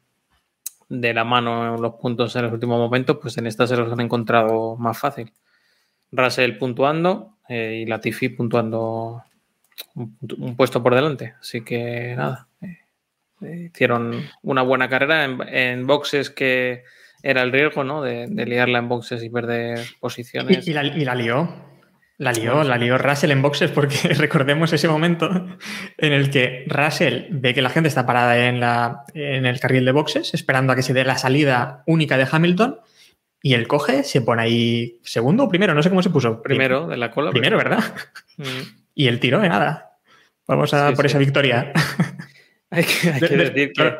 S4: de la mano en los puntos en los últimos momentos, pues en esta se los han encontrado más fácil. Russell puntuando eh, y Latifi puntuando un, un, puesto por delante. Así que nada, eh, eh, hicieron una buena carrera en, en, boxes que era el riesgo, ¿no? De, de, liarla en boxes y perder posiciones.
S5: Y, y, la, y la lió. La lió, la lió Russell en boxes porque *laughs* recordemos ese momento en el que Russell ve que la gente está parada en, la, en el carril de boxes esperando a que se dé la salida única de Hamilton y él coge, se pone ahí segundo o primero, no sé cómo se puso.
S4: Primero, de la cola.
S5: Primero, ¿verdad? Mm. Y el tiro de nada. Vamos a sí, por sí. esa victoria. *laughs*
S4: hay que, hay que de, decir que...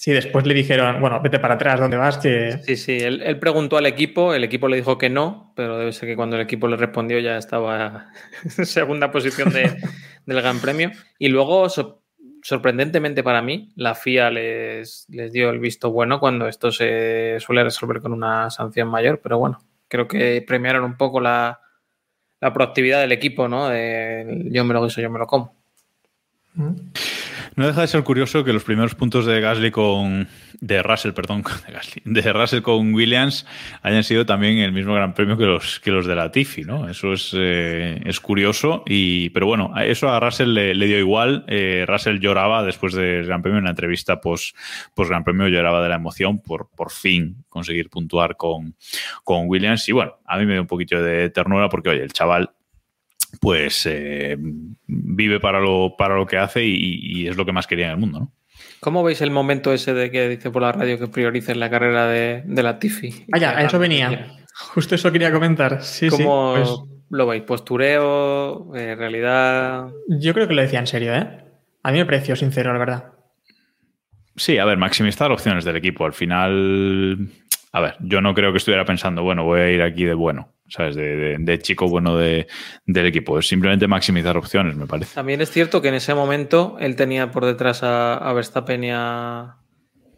S5: Sí, después le dijeron, bueno, vete para atrás, ¿dónde vas? Que...
S4: Sí, sí, él, preguntó al equipo, el equipo le dijo que no, pero debe ser que cuando el equipo le respondió ya estaba *laughs* en segunda posición de, del Gran Premio. Y luego, so, sorprendentemente para mí, la FIA les, les dio el visto bueno cuando esto se suele resolver con una sanción mayor, pero bueno, creo que premiaron un poco la, la proactividad del equipo, ¿no? Yo me lo guiso, yo me lo como.
S2: No deja de ser curioso que los primeros puntos de Gasly con. de Russell, perdón, *laughs* de Gasly, de Russell con Williams hayan sido también el mismo gran premio que los, que los de la Tiffy, ¿no? Eso es, eh, es curioso. Y, pero bueno, eso a Russell le, dio igual. Eh, Russell lloraba después del Gran Premio en una entrevista post Gran Premio, lloraba de la emoción por por fin conseguir puntuar con, con Williams. Y bueno, a mí me dio un poquito de ternura porque, oye, el chaval pues eh, vive para lo, para lo que hace y, y, es lo que más quería en el mundo, ¿no?
S4: ¿Cómo veis el momento ese de que dice por la radio que prioricen la carrera de, de la Tiffy?
S5: Vaya, a eso venía. Justo eso quería comentar. Sí,
S4: ¿Cómo
S5: sí, pues...
S4: lo veis? ¿Postureo? Eh, ¿Realidad?
S5: Yo creo que lo decía en serio, ¿eh? A mí me pareció sincero, la verdad.
S2: Sí, a ver, maximizar opciones del equipo. Al final, a ver, yo no creo que estuviera pensando, bueno, voy a ir aquí de bueno. ¿sabes? De, de, de chico bueno de, del equipo. Es simplemente maximizar opciones, me parece.
S4: También es cierto que en ese momento él tenía por detrás a, a Verstappen y a,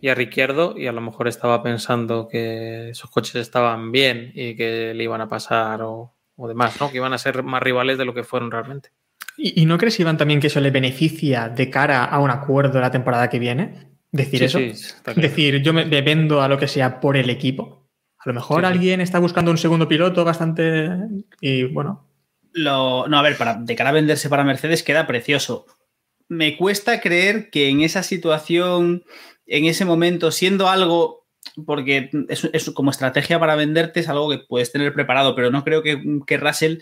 S4: y a Ricciardo y a lo mejor estaba pensando que esos coches estaban bien y que le iban a pasar o, o demás, ¿no? Que iban a ser más rivales de lo que fueron realmente.
S5: ¿Y, y no crees, Iván, también que eso le beneficia de cara a un acuerdo la temporada que viene? Decir
S4: Sí,
S5: eso.
S4: sí,
S5: Decir, yo me, me vendo a lo que sea por el equipo. A lo mejor sí, alguien sí. está buscando un segundo piloto bastante. Y bueno.
S3: Lo, no, a ver, para, de cara a venderse para Mercedes queda precioso. Me cuesta creer que en esa situación, en ese momento, siendo algo, porque es, es, como estrategia para venderte, es algo que puedes tener preparado, pero no creo que, que Russell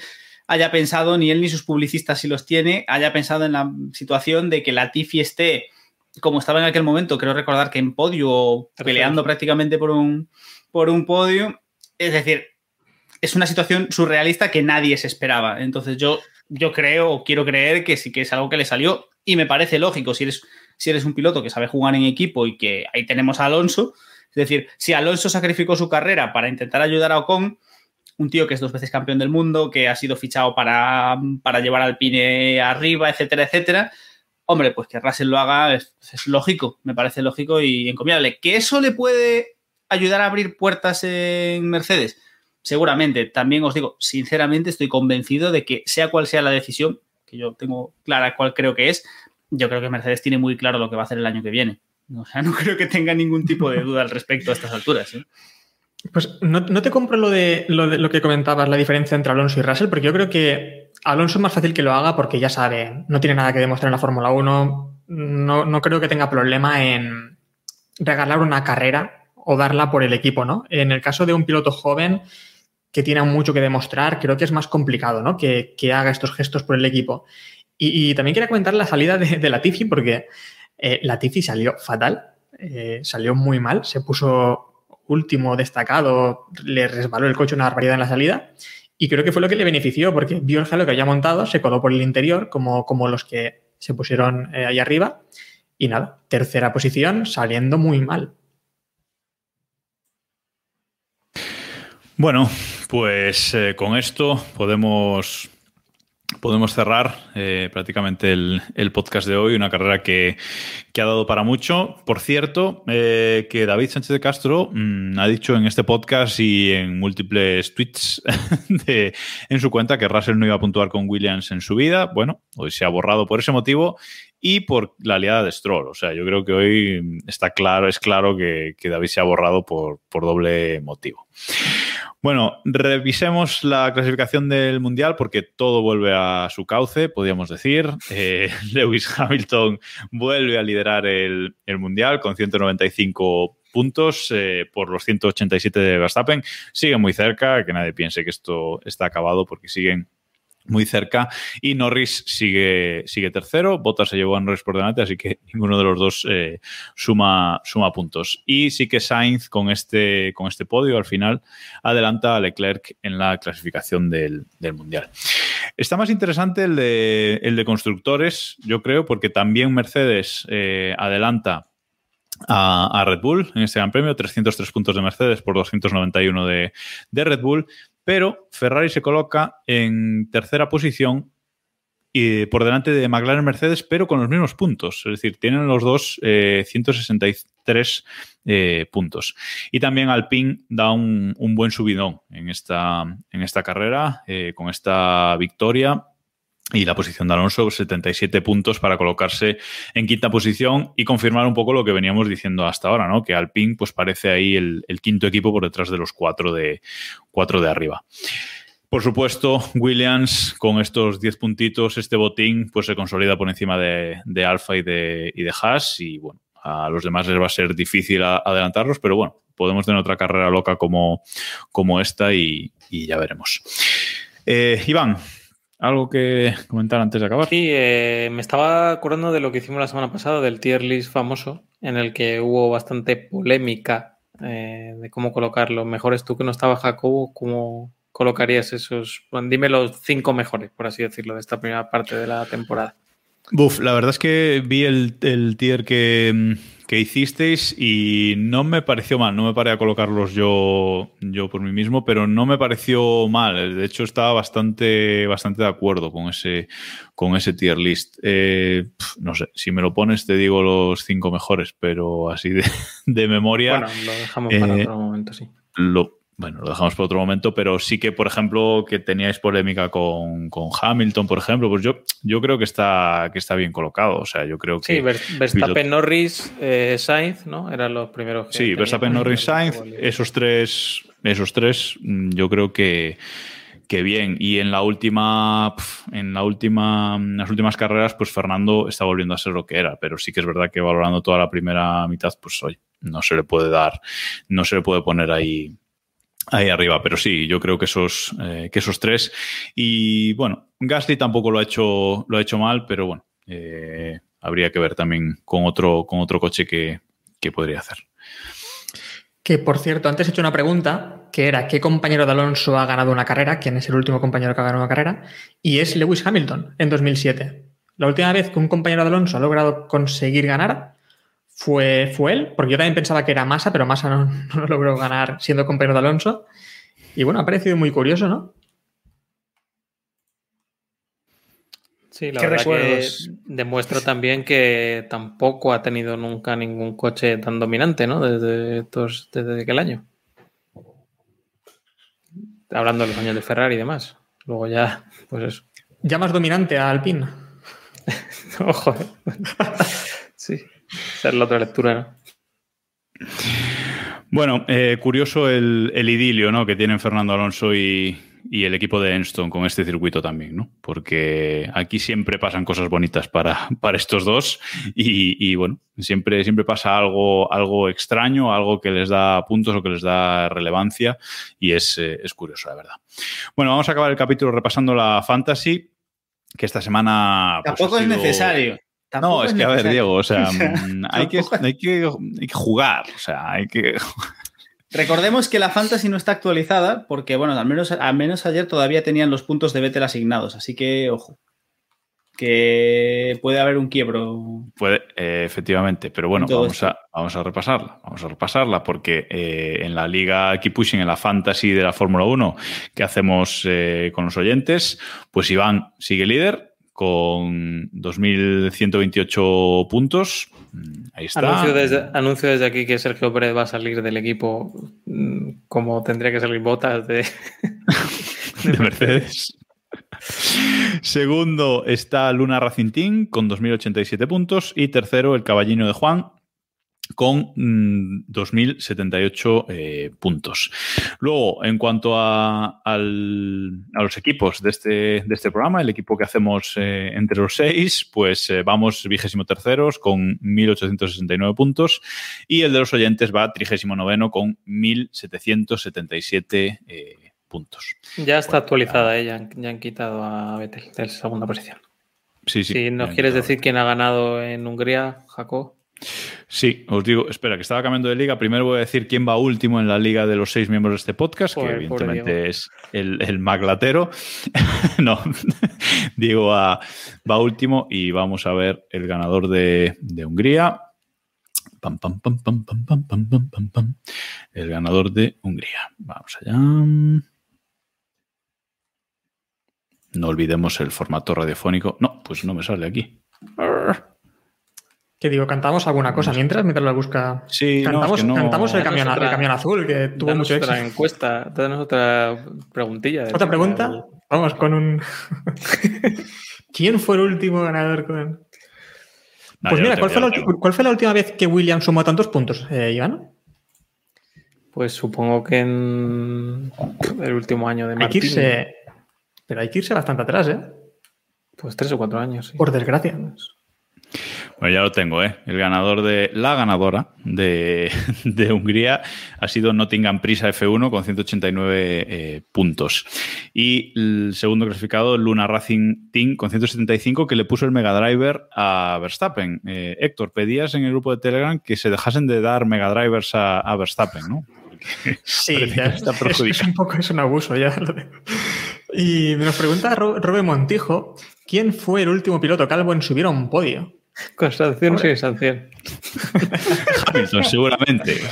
S3: haya pensado, ni él ni sus publicistas, si los tiene, haya pensado en la situación de que la Tiffy esté como estaba en aquel momento, creo recordar que en podio, peleando prácticamente por un, por un podio. Es decir, es una situación surrealista que nadie se esperaba. Entonces yo, yo creo o quiero creer que sí que es algo que le salió y me parece lógico si eres, si eres un piloto que sabe jugar en equipo y que ahí tenemos a Alonso. Es decir, si Alonso sacrificó su carrera para intentar ayudar a Ocon, un tío que es dos veces campeón del mundo, que ha sido fichado para, para llevar al Pine arriba, etcétera, etcétera. Hombre, pues que Russell lo haga es, lógico, me parece lógico y encomiable. Que eso le puede ayudar a abrir puertas en Mercedes? Seguramente. También os digo, sinceramente, estoy convencido de que sea cual sea la decisión, que yo tengo clara cuál creo que es, yo creo que Mercedes tiene muy claro lo que va a hacer el año que viene. O sea, *laughs* no creo que tenga ningún tipo de duda al respecto a estas alturas. ¿eh?
S5: Pues no, te compro lo de, lo de lo que comentabas, la diferencia entre Alonso y Russell, porque yo creo que Alonso es más fácil que lo haga porque ya sabe, no tiene nada que demostrar en la Fórmula 1, no, no creo que tenga problema en regalar una carrera o darla por el equipo, ¿no? En el caso de un piloto joven que tiene mucho que demostrar, creo que es más complicado, ¿no? Que, haga estos gestos por el equipo. Y, también quería comentar la salida de, de Latifi, porque eh, Latifi salió fatal, eh, salió muy mal, se puso último destacado, le resbaló el coche una barbaridad en la salida. Y creo que fue lo que le benefició, porque vio el jalo que había montado, se coló por el interior, como, como los que se pusieron eh, ahí arriba. Y nada, tercera posición, saliendo muy mal.
S2: Bueno, pues eh, con esto podemos, podemos cerrar eh, prácticamente el, podcast de hoy, una carrera que, ha dado para mucho. Por cierto, eh, que David Sánchez de Castro mm, ha dicho en este podcast y en múltiples tweets *laughs* en su cuenta que Russell no iba a puntuar con Williams en su vida. Bueno, hoy se ha borrado por ese motivo y por la aliada de Stroll. O sea, yo creo que hoy está claro, es claro que, David se ha borrado por, por doble motivo. Bueno, revisemos la clasificación del Mundial porque todo vuelve a su cauce, podríamos decir. *laughs* Eh, Lewis Hamilton vuelve a liderar el, Mundial con 195 puntos eh, por los 187 de Verstappen. Sigue muy cerca, que nadie piense que esto está acabado porque siguen muy cerca y Norris sigue, sigue tercero, Bottas se llevó a Norris por delante, así que ninguno de los dos eh, suma, suma puntos. Y sí que Sainz con este, con este podio al final adelanta a Leclerc en la clasificación del, Mundial. Está más interesante el de, el de constructores, yo creo, porque también Mercedes eh, adelanta a, Red Bull en este Gran Premio, 303 puntos de Mercedes por 291 de, de Red Bull pero Ferrari se coloca en tercera posición y por delante de McLaren Mercedes, pero con los mismos puntos. Es decir, tienen los dos 163 eh, eh, puntos. Y también Alpine da un, buen subidón en esta, en esta carrera, eh, con esta victoria y la posición de Alonso, 77 puntos para colocarse en quinta posición y confirmar un poco lo que veníamos diciendo hasta ahora, ¿no? Que Alpine pues parece ahí el, quinto equipo por detrás de los cuatro de, cuatro de arriba. Por supuesto, Williams con estos 10 puntitos, este botín, pues se consolida por encima de, de Alfa y de, y de Haas y bueno, a los demás les va a ser difícil adelantarlos, pero bueno, podemos tener otra carrera loca como, como esta y, ya veremos. Eh, Iván, ¿Algo que comentar antes de acabar?
S4: Sí, eh, me estaba acordando de lo que hicimos la semana pasada, del tier list famoso, en el que hubo bastante polémica eh, de cómo colocarlo. Mejores tú que no estabas, Jacobo, ¿cómo colocarías esos? dime los cinco mejores, por así decirlo, de esta primera parte de la temporada.
S2: Buf, la verdad es que vi el, el tier que, mm, que hicisteis y no me pareció mal, no me paré a colocarlos yo, yo por mí mismo, pero no me pareció mal. De hecho, estaba bastante, bastante de acuerdo con ese, con ese tier list. Eh, no sé, si me lo pones te digo los cinco mejores, pero así de, *laughs* de memoria.
S4: Bueno, lo dejamos para eh, otro momento, sí.
S2: Lo, bueno, lo dejamos por otro momento, pero sí que, por ejemplo, que teníais polémica con, Hamilton, por ejemplo, pues yo, yo creo que está, que está bien colocado. O sea, yo creo que.
S4: Sí, Verstappen, Norris, eh, Sainz, ¿no? Eran los primeros.
S2: sí, Verstappen, Norris, Sainz, esos tres, esos tres, mm, yo creo que, que bien. Y en la última, en la última, en las últimas carreras, pues Fernando está volviendo a ser lo que era. Pero sí que es verdad que valorando toda la primera mitad, pues hoy no se le puede dar, no se le puede poner ahí ahí arriba. Pero sí, yo creo que esos, eh, que esos tres. Y bueno, Gasly tampoco lo ha hecho, lo ha hecho mal, pero bueno, eh, habría que ver también con otro, con otro coche que, podría hacer.
S5: Que por cierto, antes he hecho una pregunta que era ¿qué compañero de Alonso ha ganado una carrera? ¿Quién es el último compañero que ha ganado una carrera? Y es Lewis Hamilton en 2007. La última vez que un compañero de Alonso ha logrado conseguir ganar fue, fue él, porque yo también pensaba que era Massa, pero Massa no, *laughs* no logró ganar siendo compañero de Alonso. Y bueno, ha parecido muy curioso, ¿no?
S4: Sí, la verdad que demuestra también que tampoco ha tenido nunca ningún coche tan dominante, ¿no? Desde, desde aquel año. Hablando de los años de Ferrari y demás. Luego ya, pues eso.
S5: Ya más dominante a Alpine. *laughs*
S4: Ojo. *laughs* sí, esa es la otra lectura, ¿no?
S2: Bueno, eh, curioso el, el, idilio ¿no? que tienen Fernando Alonso y, y, el equipo de Enston con este circuito también, ¿no? Porque aquí siempre pasan cosas bonitas para, para estos dos y, y, bueno, siempre, siempre pasa algo, algo extraño, algo que les da puntos o que les da relevancia y es, eh, es curioso, la verdad. Bueno, vamos a acabar el capítulo repasando la fantasy, que esta semana...
S3: Pues, Tampoco
S2: sido...
S3: es necesario.
S2: No, es, que, a ver, Diego, o sea, *laughs* o sea hay, que, hay, que, hay que jugar, o sea, hay que... *laughs*
S3: Recordemos que la fantasy no está actualizada porque, bueno, al menos, al menos ayer todavía tenían los puntos de Vettel asignados, así que, ojo, que puede haber un quiebro.
S2: Puede, eh, efectivamente, pero bueno, vamos a, vamos a repasarla, vamos a repasarla porque eh, en la liga Keep Pushing, en la fantasy de la Fórmula 1 que hacemos eh, con los oyentes, pues Iván sigue líder, con 2.128 puntos. Ahí está.
S4: Anuncio desde, anuncio desde, aquí que Sergio Pérez va a salir del equipo mm, como tendría que salir botas de, *laughs*
S2: de Mercedes. Segundo está Luna Racing Team con 2.087 puntos y tercero el Caballino de Juan con mm, 2.078 eh, puntos. Luego, en cuanto a, al, a, los equipos de este, de este programa, el equipo que hacemos eh, entre los seis, pues eh, vamos vigésimo terceros con 1.869 puntos y el de los oyentes va trigésimo noveno con 1.777 puntos.
S4: Ya está bueno, actualizada, ya, han, ya han quitado a Vettel de segunda posición.
S2: Sí, sí.
S4: Si nos quieres decir quién ha ganado en Hungría, Jacob.
S2: Sí, os digo, espera, que estaba cambiando de liga. Primero voy a decir quién va último en la liga de los seis miembros de este podcast, que evidentemente es el, el maglatero. *laughs* no, *laughs* Diego va, va, último y vamos a ver el ganador de, de Hungría. Pam, pam, pam, pam, pam, pam, pam, pam, pam. El ganador de Hungría. Vamos allá. No olvidemos el formato radiofónico. No, pues no me sale aquí.
S5: Que digo, cantamos alguna cosa mientras, mientras la busca.
S2: Sí,
S5: cantamos,
S2: no, es que no...
S5: cantamos el, camión, otra, el camión azul, que tuvo mucho éxito.
S4: otra encuesta, danos otra preguntilla.
S5: ¿Otra pregunta? Vamos con un. *laughs* ¿Quién fue el último ganador con.? No, pues mira, ¿cuál fue, la, ¿cuál fue, la, última vez que William sumó tantos puntos, eh, Iván?
S4: Pues supongo que en el último año de Martín.
S5: Hay que irse, pero hay que irse bastante atrás, ¿eh?
S4: Pues tres o cuatro años, sí.
S5: Por desgracia.
S2: Bueno, ya lo tengo, ¿eh? El ganador de. La ganadora de, *laughs* de Hungría ha sido Nottingham Prisa F1 con 189 eh, puntos. Y el segundo clasificado, Luna Racing Team con 175, que le puso el Mega Driver a Verstappen. Eh, Héctor, pedías en el grupo de Telegram que se dejasen de dar Mega Drivers a, a Verstappen, ¿no? *laughs*
S5: Sí, ya está es, un poco es un abuso ya. Y nos pregunta Robe Montijo, ¿quién fue el último piloto calvo en subir a un podio?
S4: Con sanción o sin sanción. *laughs*
S2: Hamilton, seguramente. *laughs*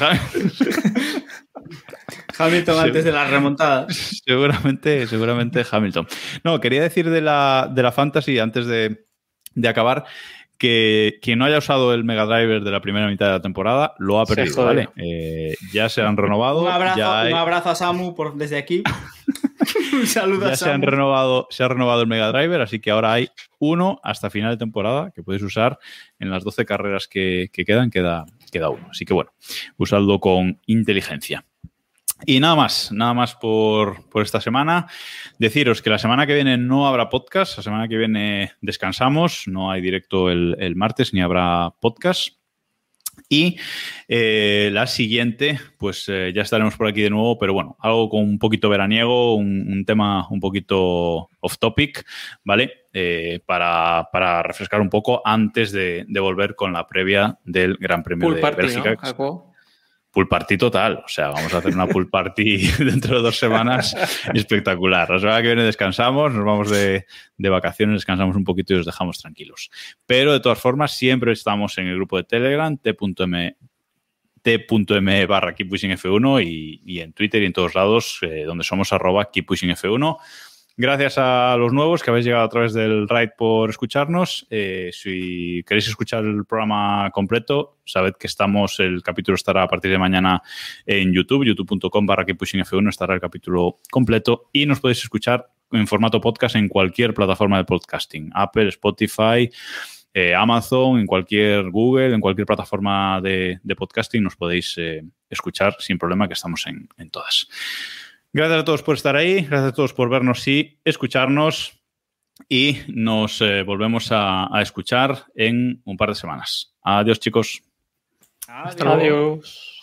S3: Hamilton antes de la remontada.
S2: Seguramente, seguramente Hamilton. No, quería decir de la, de la fantasy, antes de, de acabar, que quien no haya usado el Mega Driver de la primera mitad de la temporada lo ha perdido, ¿vale? Eh, ya se han renovado.
S3: Un abrazo,
S2: ya hay...
S3: un abrazo a Samu por, desde aquí. *laughs* *laughs* un saludo
S2: ya
S3: a
S2: se han renovado, se ha renovado el Mega Driver, así que ahora hay uno hasta final de temporada que puedes usar en las 12 carreras que, que quedan, queda, queda uno. Así que bueno, usadlo con inteligencia. Y nada más, nada más por, por, esta semana. Deciros que la semana que viene no habrá podcast, la semana que viene descansamos, no hay directo el, el martes ni habrá podcast. Y eh, la siguiente, pues eh, ya estaremos por aquí de nuevo, pero bueno, algo con un poquito veraniego, un, un tema un poquito off topic, ¿vale? Eh, para, para, refrescar un poco antes de, de, volver con la previa del Gran Premio
S4: Pool
S2: de
S4: party,
S2: Bélgica.
S4: ¿no,
S2: pool party total. O sea, vamos a hacer una pool party *laughs* dentro de dos semanas espectacular. La semana que viene descansamos, nos vamos de, de, vacaciones, descansamos un poquito y os dejamos tranquilos. Pero de todas formas, siempre estamos en el grupo de Telegram, t.m t.me barra keeppushingf1 y, y, en Twitter y en todos lados, eh, donde somos arroba keeppushingf1. Gracias a los nuevos que habéis llegado a través del RAID por escucharnos. Eh, si queréis escuchar el programa completo, sabed que estamos, el capítulo estará a partir de mañana en YouTube, youtube.com barra keeppushingf1 estará el capítulo completo y nos podéis escuchar en formato podcast en cualquier plataforma de podcasting, Apple, Spotify, eh, Amazon, en cualquier Google, en cualquier plataforma de, podcasting nos podéis eh, escuchar sin problema que estamos en todas. Gracias a todos por estar ahí, gracias a todos por vernos y escucharnos y nos eh, volvemos a, a escuchar en un par de semanas. Adiós chicos.
S4: Hasta luego.
S5: Adiós.